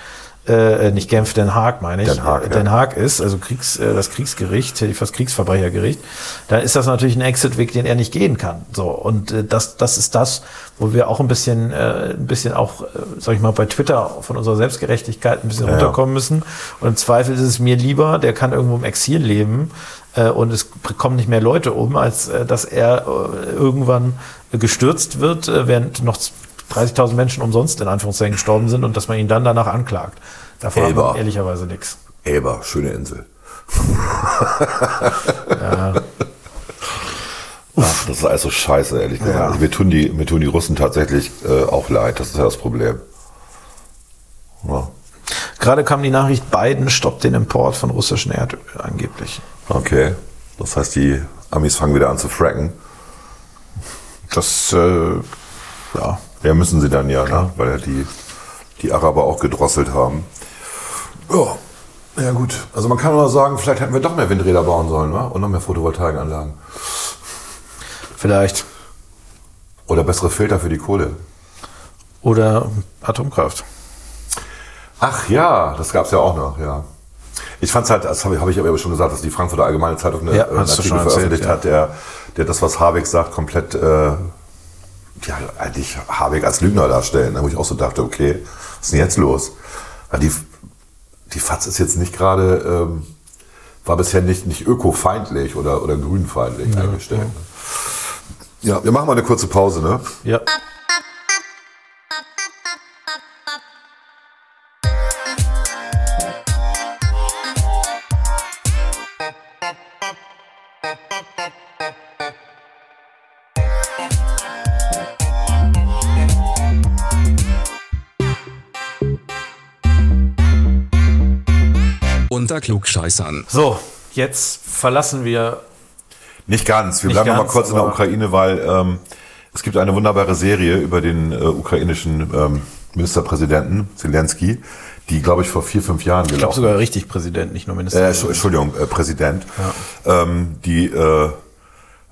äh, nicht Genf, Den Haag meine ich, Den Haag, äh, ja. Den Haag ist, also Kriegs, äh, das Kriegsgericht, ich fast Kriegsverbrechergericht, dann ist das natürlich ein Exit-Weg, den er nicht gehen kann. So und äh, das, das ist das, wo wir auch ein bisschen, äh, ein bisschen auch, äh, sag ich mal, bei Twitter von unserer Selbstgerechtigkeit ein bisschen Ja. runterkommen müssen. Und im Zweifel ist es mir lieber, der kann irgendwo im Exil leben äh, und es kommen nicht mehr Leute um, als äh, dass er äh, irgendwann äh, gestürzt wird, äh, während noch 30.000 Menschen umsonst in Anführungszeichen gestorben sind und dass man ihn dann danach anklagt. Davon hat Elber. man ehrlicherweise nichts. Elba, schöne Insel. Ach, das ist alles so scheiße, ehrlich gesagt. Ja. Also mir, tun die, mir tun die Russen tatsächlich äh, auch leid. Das ist ja das Problem. Ja. Gerade kam die Nachricht, Biden stoppt den Import von russischem Erdöl angeblich. Okay. Das heißt, die Amis fangen wieder an zu fracken. Das, äh, ja. Ja, müssen sie dann ja, ne? weil ja die, die Araber auch gedrosselt haben. Ja. Ja gut, also man kann nur sagen, vielleicht hätten wir doch mehr Windräder bauen sollen, wa? und noch mehr Photovoltaikanlagen. Vielleicht. Oder bessere Filter für die Kohle. Oder Atomkraft. Ach ja, das gab's ja auch noch, ja. Ich fand's halt, das habe ich, hab ich aber schon gesagt, dass die Frankfurter Allgemeine Zeitung eine, Ja, äh, einen Artikel erzählt, veröffentlicht ja. hat, der, der das, was Habeck sagt, komplett äh, ja, eigentlich Habeck als Lügner darstellen, wo ich auch so dachte, okay, was ist denn jetzt los? Weil die, die FAZ ist jetzt nicht gerade, ähm, war bisher nicht, nicht ökofeindlich oder, oder grünfeindlich eingestellt. ne? Ja, wir machen mal eine kurze Pause, ne? Ja. Unter Klugscheißern. So, jetzt verlassen wir. Nicht ganz. Wir Nicht bleiben noch mal ganz, kurz in der Ukraine, weil ähm, es gibt eine wunderbare Serie über den äh, ukrainischen ähm, Ministerpräsidenten Zelensky, die, glaube ich, vor vier, fünf Jahren Ich glaube gelaufen sogar richtig Präsident, nicht nur Äh, Minister. Entsch- Entschuldigung, äh, Präsident, ähm, die äh,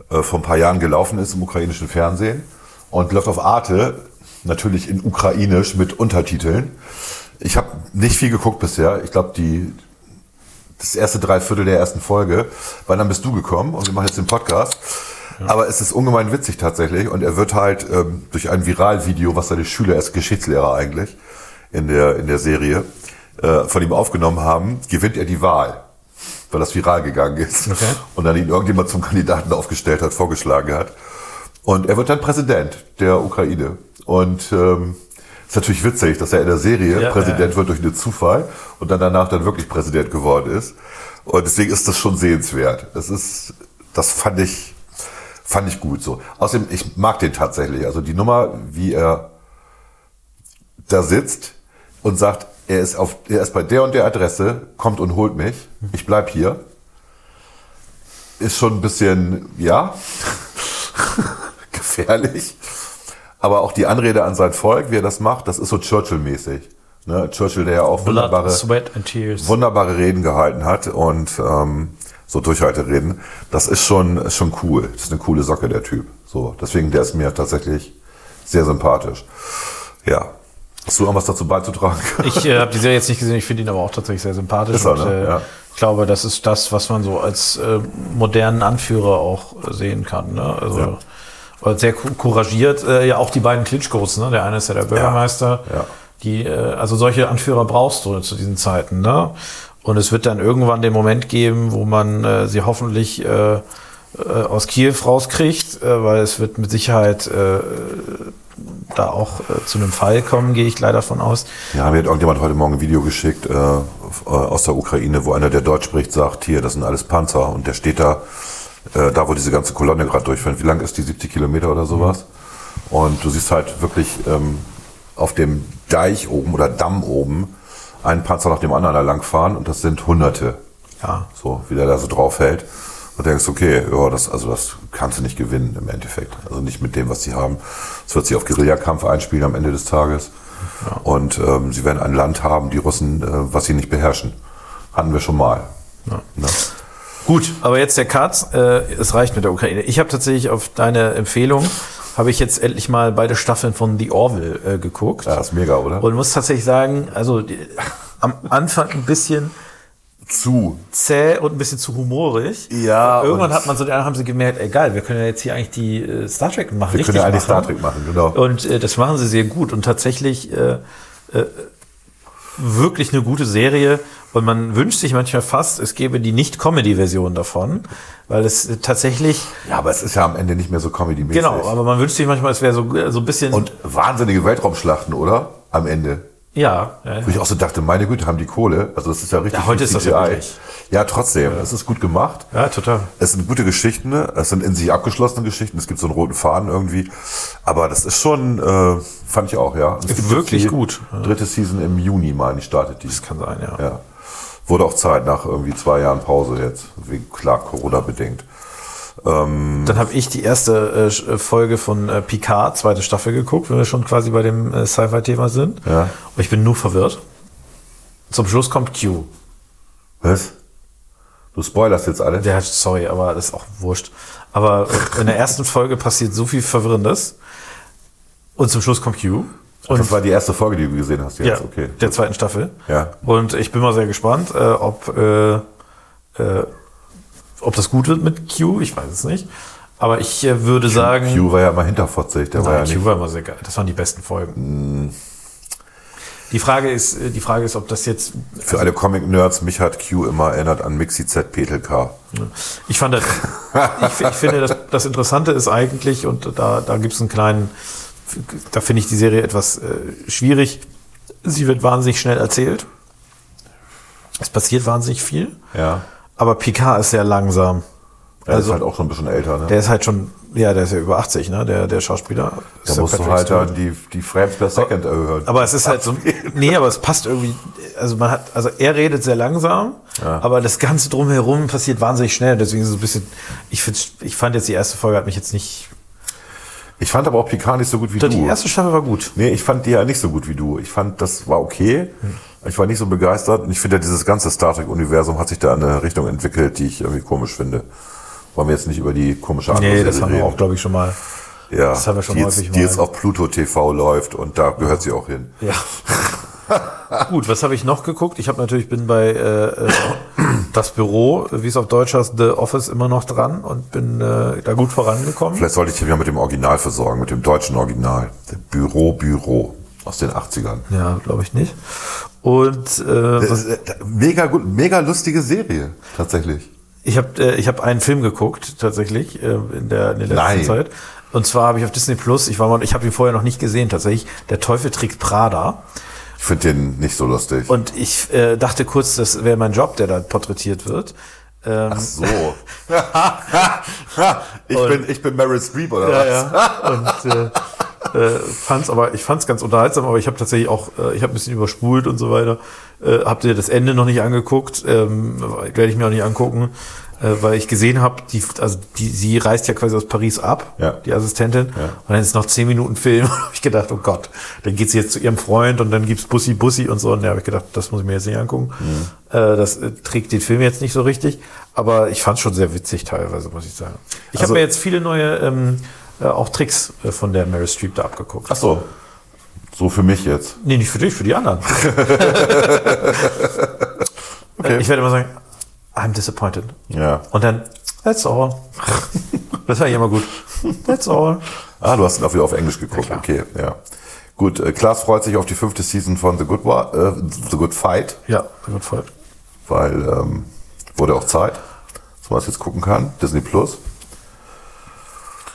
äh, vor ein paar Jahren gelaufen ist im ukrainischen Fernsehen und läuft auf Arte, natürlich in Ukrainisch mit Untertiteln. Ich habe nicht viel geguckt bisher. Ich glaube, die das erste Dreiviertel der ersten Folge, weil dann bist du gekommen und wir machen jetzt den Podcast. Aber es ist ungemein witzig tatsächlich und er wird halt ähm, durch ein Viralvideo, was seine Schüler, er ist Geschichtslehrer eigentlich, in der, in der Serie, äh, von ihm aufgenommen haben, gewinnt er die Wahl, weil das viral gegangen ist. Okay. Und dann ihn irgendjemand zum Kandidaten aufgestellt hat, vorgeschlagen hat. Und er wird dann Präsident der Ukraine. Und ähm, ist natürlich witzig, dass er in der Serie Ja, Präsident ja. wird durch einen Zufall und dann danach dann wirklich Präsident geworden ist. Und deswegen ist das schon sehenswert. Das ist, das fand ich, fand ich gut so. Außerdem, ich mag den tatsächlich. Also die Nummer, wie er da sitzt und sagt, er ist auf, er ist bei der und der Adresse, kommt und holt mich. Ich bleib hier. Ist schon ein bisschen, ja, gefährlich. Aber auch die Anrede an sein Volk, wie er das macht, das ist so Churchill-mäßig. Ne? Churchill, der ja auch wunderbare, Blood, Tears. wunderbare Reden gehalten hat und ähm, so Durchhaltereden. Das ist schon, ist schon cool. Das ist eine coole Socke, der Typ. So, deswegen, der ist mir tatsächlich sehr sympathisch. Ja. Hast du irgendwas dazu beizutragen? Ich äh, habe die Serie jetzt nicht gesehen, ich finde ihn aber auch tatsächlich sehr sympathisch. Ist er, und, ne? äh, Ja. Ich glaube, das ist das, was man so als äh, modernen Anführer auch sehen kann. Ne? Also Ja. Oder sehr cou- couragiert. Äh, ja, auch die beiden Klitschkos, ne? Der eine ist ja der Bürgermeister. Ja. Die, äh, also solche Anführer brauchst du zu diesen Zeiten, ne? Und es wird dann irgendwann den Moment geben, wo man äh, sie hoffentlich äh, äh, aus Kiew rauskriegt, äh, weil es wird mit Sicherheit äh, da auch äh, zu einem Fall kommen, gehe ich leider von aus. Ja, mir hat irgendjemand heute Morgen ein Video geschickt äh, aus der Ukraine, wo einer, der Deutsch spricht, sagt, hier, das sind alles Panzer. Und der steht da, äh, da wo diese ganze Kolonne gerade durchfährt. Wie lang ist die? 70 Kilometer oder sowas? Und du siehst halt wirklich ähm, auf dem Deich oben oder Damm oben einen Panzer nach dem anderen da langfahren und das sind Hunderte. Ja. So, wie der da so drauf hält. Und denkst, okay, ja, das, also das kannst du nicht gewinnen im Endeffekt. Also nicht mit dem, was sie haben. Es wird sich auf Guerillakampf einspielen am Ende des Tages. Und ähm, sie werden ein Land haben, die Russen, äh, was sie nicht beherrschen. Hatten wir schon mal. Ne? Gut, aber jetzt der Cut. Äh, es reicht mit der Ukraine. Ich habe tatsächlich auf deine Empfehlung, habe ich jetzt endlich mal beide Staffeln von The Orville äh, geguckt. Ja, ist mega, oder? Und muss tatsächlich sagen, also die, am Anfang ein bisschen zu. zäh und ein bisschen zu humorig. Ja, Und irgendwann hat man so, dann haben sie gemerkt, egal, wir können ja jetzt hier eigentlich die äh, Star Trek machen. Wir können ja eigentlich Star Trek machen, genau. Und äh, das machen sie sehr gut und tatsächlich äh, äh, wirklich eine gute Serie. Und man wünscht sich manchmal fast, es gäbe die Nicht-Comedy-Version davon, weil es tatsächlich, Ja, aber es ist ja am Ende nicht mehr so Comedy-mäßig. genau, aber man wünscht sich manchmal, es wäre so, so ein bisschen, Und wahnsinnige Weltraumschlachten, oder? Am Ende. ja, ja, Wo ich auch so dachte, meine Güte, haben die Kohle. Also das ist ja richtig Ja, heute ist das ja wirklich. Ja, trotzdem. Es ist gut gemacht. ja, total. Es sind gute Geschichten, ne? es sind in sich abgeschlossene Geschichten, es gibt so einen roten Faden irgendwie. Aber das ist schon, äh, fand ich auch, ja. Und es gibt Wirklich gut. Dritte Season im Juni, meine ich, startet die. Das kann sein, ja. Ja. Wurde auch Zeit nach irgendwie zwei Jahren Pause jetzt, wegen klar Corona bedingt. Dann habe ich die erste äh, Folge von äh, Picard, zweite Staffel geguckt, wenn wir schon quasi bei dem äh, Sci-Fi-Thema sind. Ja. Und ich bin nur verwirrt. Zum Schluss kommt Q. Was? Du spoilerst jetzt alle? Ja, sorry, aber das ist auch wurscht. Aber in der ersten Folge passiert so viel Verwirrendes. Und zum Schluss kommt Q. Und das war die erste Folge, die du gesehen hast ja, jetzt, okay. der zweiten Staffel. Ja. Und ich bin mal sehr gespannt, äh, ob, äh, äh, ob das gut wird mit Q. Ich weiß es nicht. Aber ich äh, würde sagen. Q war ja immer hinterfotzig, der war ja Nein, nicht. Q war immer sehr geil. Das waren die besten Folgen. Die Frage ist, äh, die Frage ist, ob das jetzt. Für alle Comic-Nerds, mich hat Q immer erinnert an Mixi Z Petelka. Ich fand das, ich, ich finde, das, das Interessante ist eigentlich, und da, da gibt es einen kleinen, da finde ich die Serie etwas äh, schwierig. Sie wird wahnsinnig schnell erzählt. Es passiert wahnsinnig viel. Ja. Aber Picard ist sehr langsam. Er Also- ist halt auch schon ein bisschen älter, ne? Der ist halt schon, ja, der ist ja über 80, ne? Der, der Schauspieler. Da Sir musst du Patrick halt Stewart. die, die Frames per Second erhöhen. Aber es ist halt so, nee, aber es passt irgendwie, also man hat, also er redet sehr langsam, aber das Ganze drumherum passiert wahnsinnig schnell, deswegen so ein bisschen, ich finde, ich fand jetzt die erste Folge hat mich jetzt nicht, Ich fand aber auch Picard nicht so gut wie die du. erste Staffel war gut. Nee, ich fand die ja nicht so gut wie du. Ich fand, das war okay. Ich war nicht so begeistert. Und ich finde, ja, dieses ganze Star Trek-Universum hat sich da in eine Richtung entwickelt, die ich irgendwie komisch finde. Wollen wir jetzt nicht über die komische andere Nee, das haben wir reden. auch, glaube ich, schon mal. ja, das haben wir schon die häufig jetzt, die mal. jetzt auf Pluto TV läuft und da gehört sie auch hin. Ja. gut, was habe ich noch geguckt? Ich habe natürlich, bin bei äh, äh, das Büro, wie es auf Deutsch heißt, The Office immer noch dran und bin äh, da gut vorangekommen. Vielleicht sollte ich dich wieder mit dem Original versorgen, mit dem deutschen Original. Büro, Büro aus den 80ern. Ja, glaube ich nicht. Und äh, ist, äh, Mega gut, mega lustige Serie, tatsächlich. Ich habe äh, ich hab einen Film geguckt, tatsächlich, äh, in, der, in der letzten Nein. Zeit. Und zwar habe ich auf Disney Plus, ich, war mal, ich habe ihn vorher noch nicht gesehen, tatsächlich, Der Teufel trägt Prada. Ich finde den nicht so lustig. Und ich äh, dachte kurz, das wäre mein Job, der da porträtiert wird. Ähm, Ach so. ich, bin, ich bin Meryl Streep oder was? ja, ja. Und äh, äh, fand's aber, ich fand's ganz unterhaltsam, aber ich habe tatsächlich auch, äh, ich habe ein bisschen überspult und so weiter. Äh, habt ihr das Ende noch nicht angeguckt? Ähm, Werde ich mir auch nicht angucken, weil ich gesehen habe, die, also die, sie reist ja quasi aus Paris ab, Ja. die Assistentin, Ja. und dann ist noch zehn Minuten Film. Und habe ich gedacht, oh Gott, dann geht sie jetzt zu ihrem Freund und dann gibt's Bussi Bussi und so. Und da habe ich gedacht, das muss ich mir jetzt nicht angucken. Mhm. Äh, das äh, trägt den Film jetzt nicht so richtig, aber ich fand's schon sehr witzig teilweise, muss ich sagen. Ich Also- habe mir jetzt viele neue ähm, äh, auch Tricks äh, von der Meryl Streep da abgeguckt. Ach so. So für mich jetzt. Nee, nicht für dich, für die anderen. Okay. Äh, Ich werde immer sagen, I'm disappointed. Ja. Und dann, that's all. Das war ja immer gut. That's all. Ah, du hast ihn auch wieder auf Englisch geguckt. klar. okay, ja. Gut, äh, Klaas freut sich auf die fünfte Season von The Good, Wa- äh, The Good Fight, Ja, gut voll. weil ähm, wurde auch Zeit, dass man das jetzt gucken kann. Disney Plus.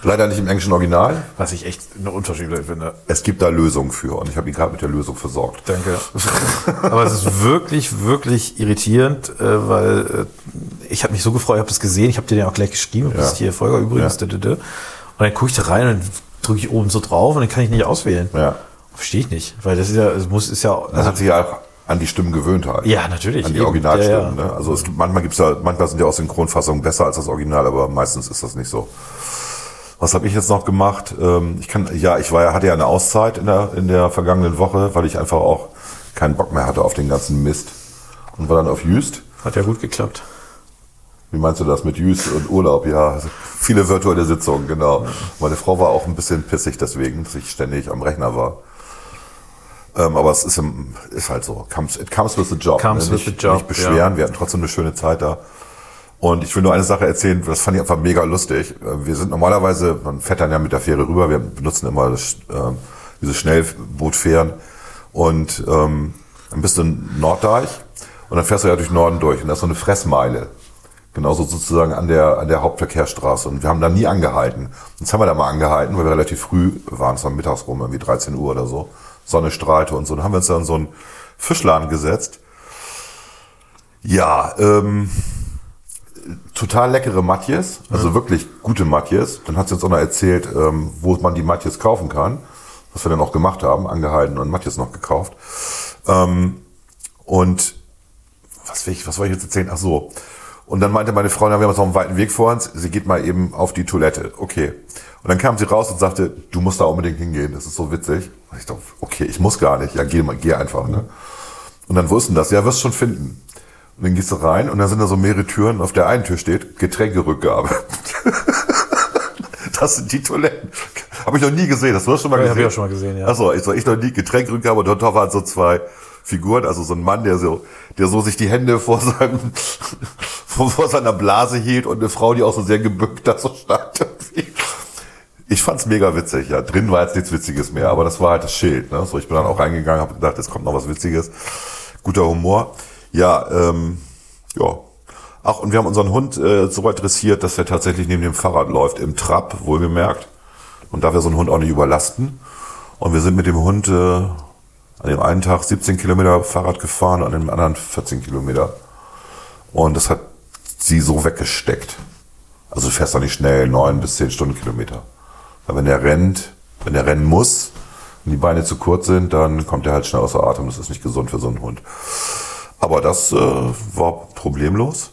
Leider nicht im englischen Original. Was ich echt eine Unverschämtheit finde. Es gibt da Lösungen für und ich habe ihn gerade mit der Lösung versorgt. Danke. Aber es ist wirklich, wirklich irritierend, äh, weil äh, ich habe mich so gefreut, ich habe das gesehen, ich habe dir den auch gleich geschrieben, du bist Ja. hier Folger übrigens. Ja. Und dann gucke ich da rein und drücke ich oben so drauf und dann kann ich nicht auswählen. Ja. Verstehe ich nicht, weil das ist ja, es muss, ist ja, Das hat sich ja auch an die Stimmen gewöhnt halt. Ja, natürlich, An die eben. Originalstimmen. Ja, ja. Ne? Also es gibt, manchmal gibt's ja, manchmal sind ja auch Synchronfassungen besser als das Original, aber meistens ist das nicht so. Was habe ich jetzt noch gemacht? Ähm, ich kann, ja, ich war ja, hatte ja eine Auszeit in der, in der vergangenen Woche, weil ich einfach auch keinen Bock mehr hatte auf den ganzen Mist. Und war dann auf Jüst. hat ja gut geklappt. Wie meinst du das mit Jüst und Urlaub? Ja, viele virtuelle Sitzungen, genau. Meine Frau war auch ein bisschen pissig deswegen, dass ich ständig am Rechner war. Ähm, aber es ist, im, ist halt so. Comes, it comes with the job. Comes with nicht, the job, Nicht beschweren. Wir hatten trotzdem eine schöne Zeit da. Und ich will nur eine Sache erzählen, das fand ich einfach mega lustig. Äh, Wir sind normalerweise, man fährt dann ja mit der Fähre rüber, wir benutzen immer das, ähm, diese Schnellbootfähren. Und ähm, dann bist du in Norddeich und dann fährst du ja durch Norden durch. Und da ist so eine Fressmeile. Genauso sozusagen an der, an der Hauptverkehrsstraße. Und wir haben da nie angehalten. Jetzt haben wir da mal angehalten, weil wir relativ früh waren, es war mittags rum, irgendwie 13 Uhr oder so. Sonne strahlte und so. Dann haben wir uns da in so einen Fischladen gesetzt. Ja, ähm, total leckere Matjes, also wirklich gute Matjes. Dann hat sie uns auch noch erzählt, ähm, wo man die Matjes kaufen kann, was wir dann auch gemacht haben, angehalten und Matjes noch gekauft. Ähm, und was will ich, was wollte ich jetzt erzählen? Ach so. Und dann meinte meine Frau, na, wir haben jetzt noch einen weiten Weg vor uns, sie geht mal eben auf die Toilette. Okay. Und dann kam sie raus und sagte, du musst da unbedingt hingehen, das ist so witzig. Und ich dachte, okay, ich muss gar nicht, ja, geh, geh einfach. Ne? Und dann wussten das, ja, wirst schon finden. Und dann gehst du rein und dann sind da so mehrere Türen. Auf der einen Tür steht Getränkerückgabe. das sind die Toiletten. Habe ich noch nie gesehen. Das hast du schon mal Ja, gesehen. hab ich auch schon mal gesehen, ja. Achso, ich, so, ich noch nie Getränkerückgabe und dort waren so zwei Figuren, also so ein Mann, der so, der so sich die Hände vor seinem, vor, seiner Blase hielt und eine Frau, die auch so sehr gebückt da so stand. Ich fand's mega witzig, ja. Drin war jetzt nichts Witziges mehr, aber das war halt das Schild. Ne? So, ich bin dann auch reingegangen, habe gedacht, jetzt kommt noch was Witziges. Guter Humor. Ja, ähm, ja. Ach, und wir haben unseren Hund äh, so weit dressiert, dass er tatsächlich neben dem Fahrrad läuft, im Trab, wohlgemerkt. Und darf ja so einen Hund auch nicht überlasten. Und wir sind mit dem Hund äh, an dem einen Tag 17 Kilometer Fahrrad gefahren, an dem anderen 14 Kilometer. Und das hat sie so weggesteckt. Also du fährst doch nicht schnell, neun bis zehn Stundenkilometer. Weil wenn er rennt, wenn er rennen muss und die Beine zu kurz sind, dann kommt er halt schnell außer Atem. Das ist nicht gesund für so einen Hund. Aber das äh, war problemlos.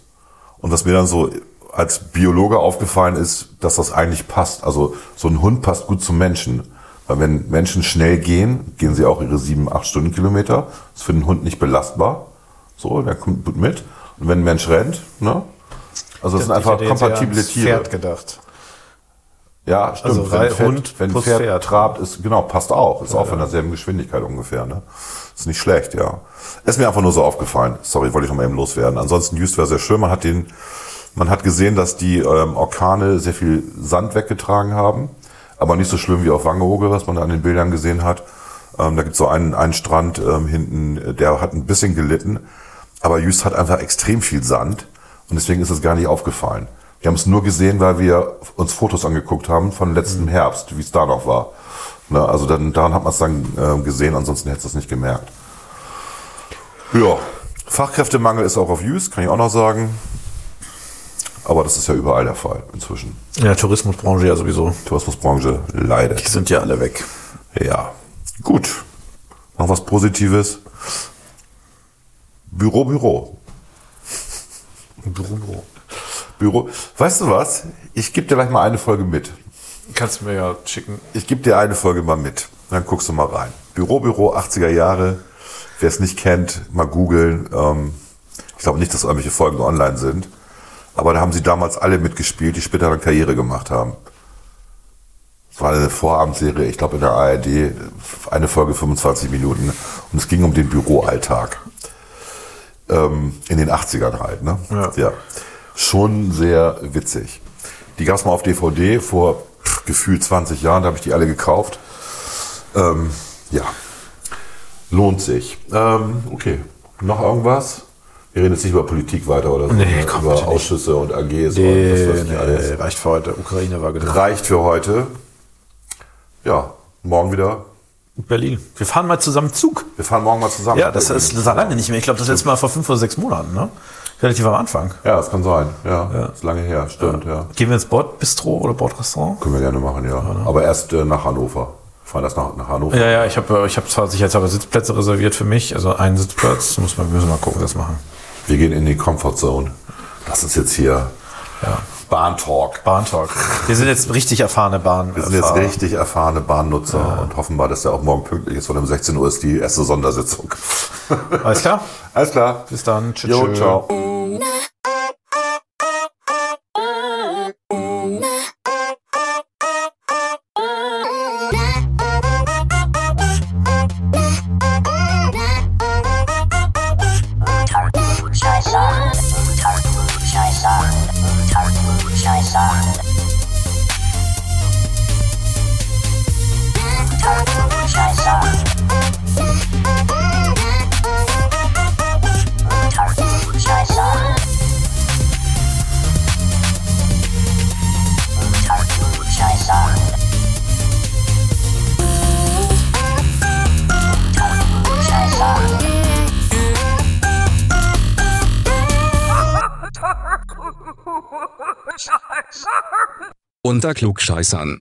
Und was mir dann so als Biologe aufgefallen ist, dass das eigentlich passt. Also so ein Hund passt gut zum Menschen. Weil wenn Menschen schnell gehen, gehen sie auch ihre sieben, acht Stundenkilometer. Das ist für den Hund nicht belastbar. So, der kommt gut mit. Und wenn ein Mensch rennt, ne? Also das sind einfach kompatible Tiere. Pferd gedacht. Ja, stimmt. Also wenn Pferd, Hund wenn Pferd, Pferd. trabt, ist, genau, passt auch. Ist auch von derselben Geschwindigkeit ungefähr, ne? Ist nicht schlecht, ja. Ist mir einfach nur so aufgefallen. Sorry, wollte ich noch mal eben loswerden. Ansonsten, Just war sehr schön. Man hat den, man hat gesehen, dass die ähm, Orkane sehr viel Sand weggetragen haben. Aber nicht so schlimm wie auf Wangeoge, was man da an den Bildern gesehen hat. Ähm, da gibt es so einen, einen Strand ähm, hinten, der hat ein bisschen gelitten. Aber Just hat einfach extrem viel Sand. Und deswegen ist es gar nicht aufgefallen. Wir haben es nur gesehen, weil wir uns Fotos angeguckt haben von letztem Herbst, wie es da noch war. Ne, also dann, daran hat man es dann äh, gesehen, ansonsten hätte es nicht gemerkt. Ja, Fachkräftemangel ist auch auf Jüst, kann ich auch noch sagen. Aber das ist ja überall der Fall inzwischen. In der Tourismusbranche ja sowieso. Tourismusbranche leidet. Die sind ja alle weg. Ja, gut. Noch was Positives. Büro, Büro. Büro, Büro. Büro. Weißt du was? Ich gebe dir gleich mal eine Folge mit. Kannst du mir ja schicken. Ich gebe dir eine Folge mal mit. Dann guckst du mal rein. Büro, Büro, 80er Jahre. Wer es nicht kennt, mal googeln. Ähm, ich glaube nicht, dass irgendwelche Folgen online sind. Aber da haben sie damals alle mitgespielt, die später dann Karriere gemacht haben. Es war eine Vorabendserie, ich glaube in der ARD, eine Folge 25 Minuten. Und es ging um den Büroalltag. Ähm, in den 80ern halt, ne? Ja. Schon sehr witzig. Die gab es mal auf DVD vor pff, gefühlt 20 Jahren, da habe ich die alle gekauft. Ähm, ja. Lohnt sich. Ähm, okay. Noch irgendwas? Wir reden jetzt nicht über Politik weiter oder so. Nee, ne? komm, über. Ausschüsse und AGs und was weiß ich Nee, alles. nee, reicht für heute. Ukraine war genug. Reicht für heute. Ja, morgen wieder. Berlin. Wir fahren mal zusammen Zug. Wir fahren morgen mal zusammen. Ja, das ist, das ist lange nicht mehr. Ich glaube, das letzte Mal vor fünf oder sechs Monaten, ne? Relativ am Anfang. Ja, das kann sein. Ja, ist lange her. Stimmt, ja. Gehen wir ins Bordbistro oder Bordrestaurant? Können wir gerne machen, ja. Aber erst äh, nach Hannover. Fahren erst nach, nach Hannover. Ja, ja, ich habe ich hab zwar sicherheitshalber Sitzplätze reserviert für mich, also einen Sitzplatz. Muss man, müssen wir mal gucken, das machen. Wir gehen in die Comfort Zone. Das ist jetzt hier Ja. Bahntalk. Bahntalk. Wir sind jetzt richtig erfahrene Bahn. Wir sind jetzt richtig erfahrene Bahnnutzer und hoffen mal, dass der auch morgen pünktlich ist, weil um 16 Uhr ist die erste Sondersitzung. Alles klar? Alles klar. Bis dann. Tschüss. Jo, ciao. Unter Klugscheißern.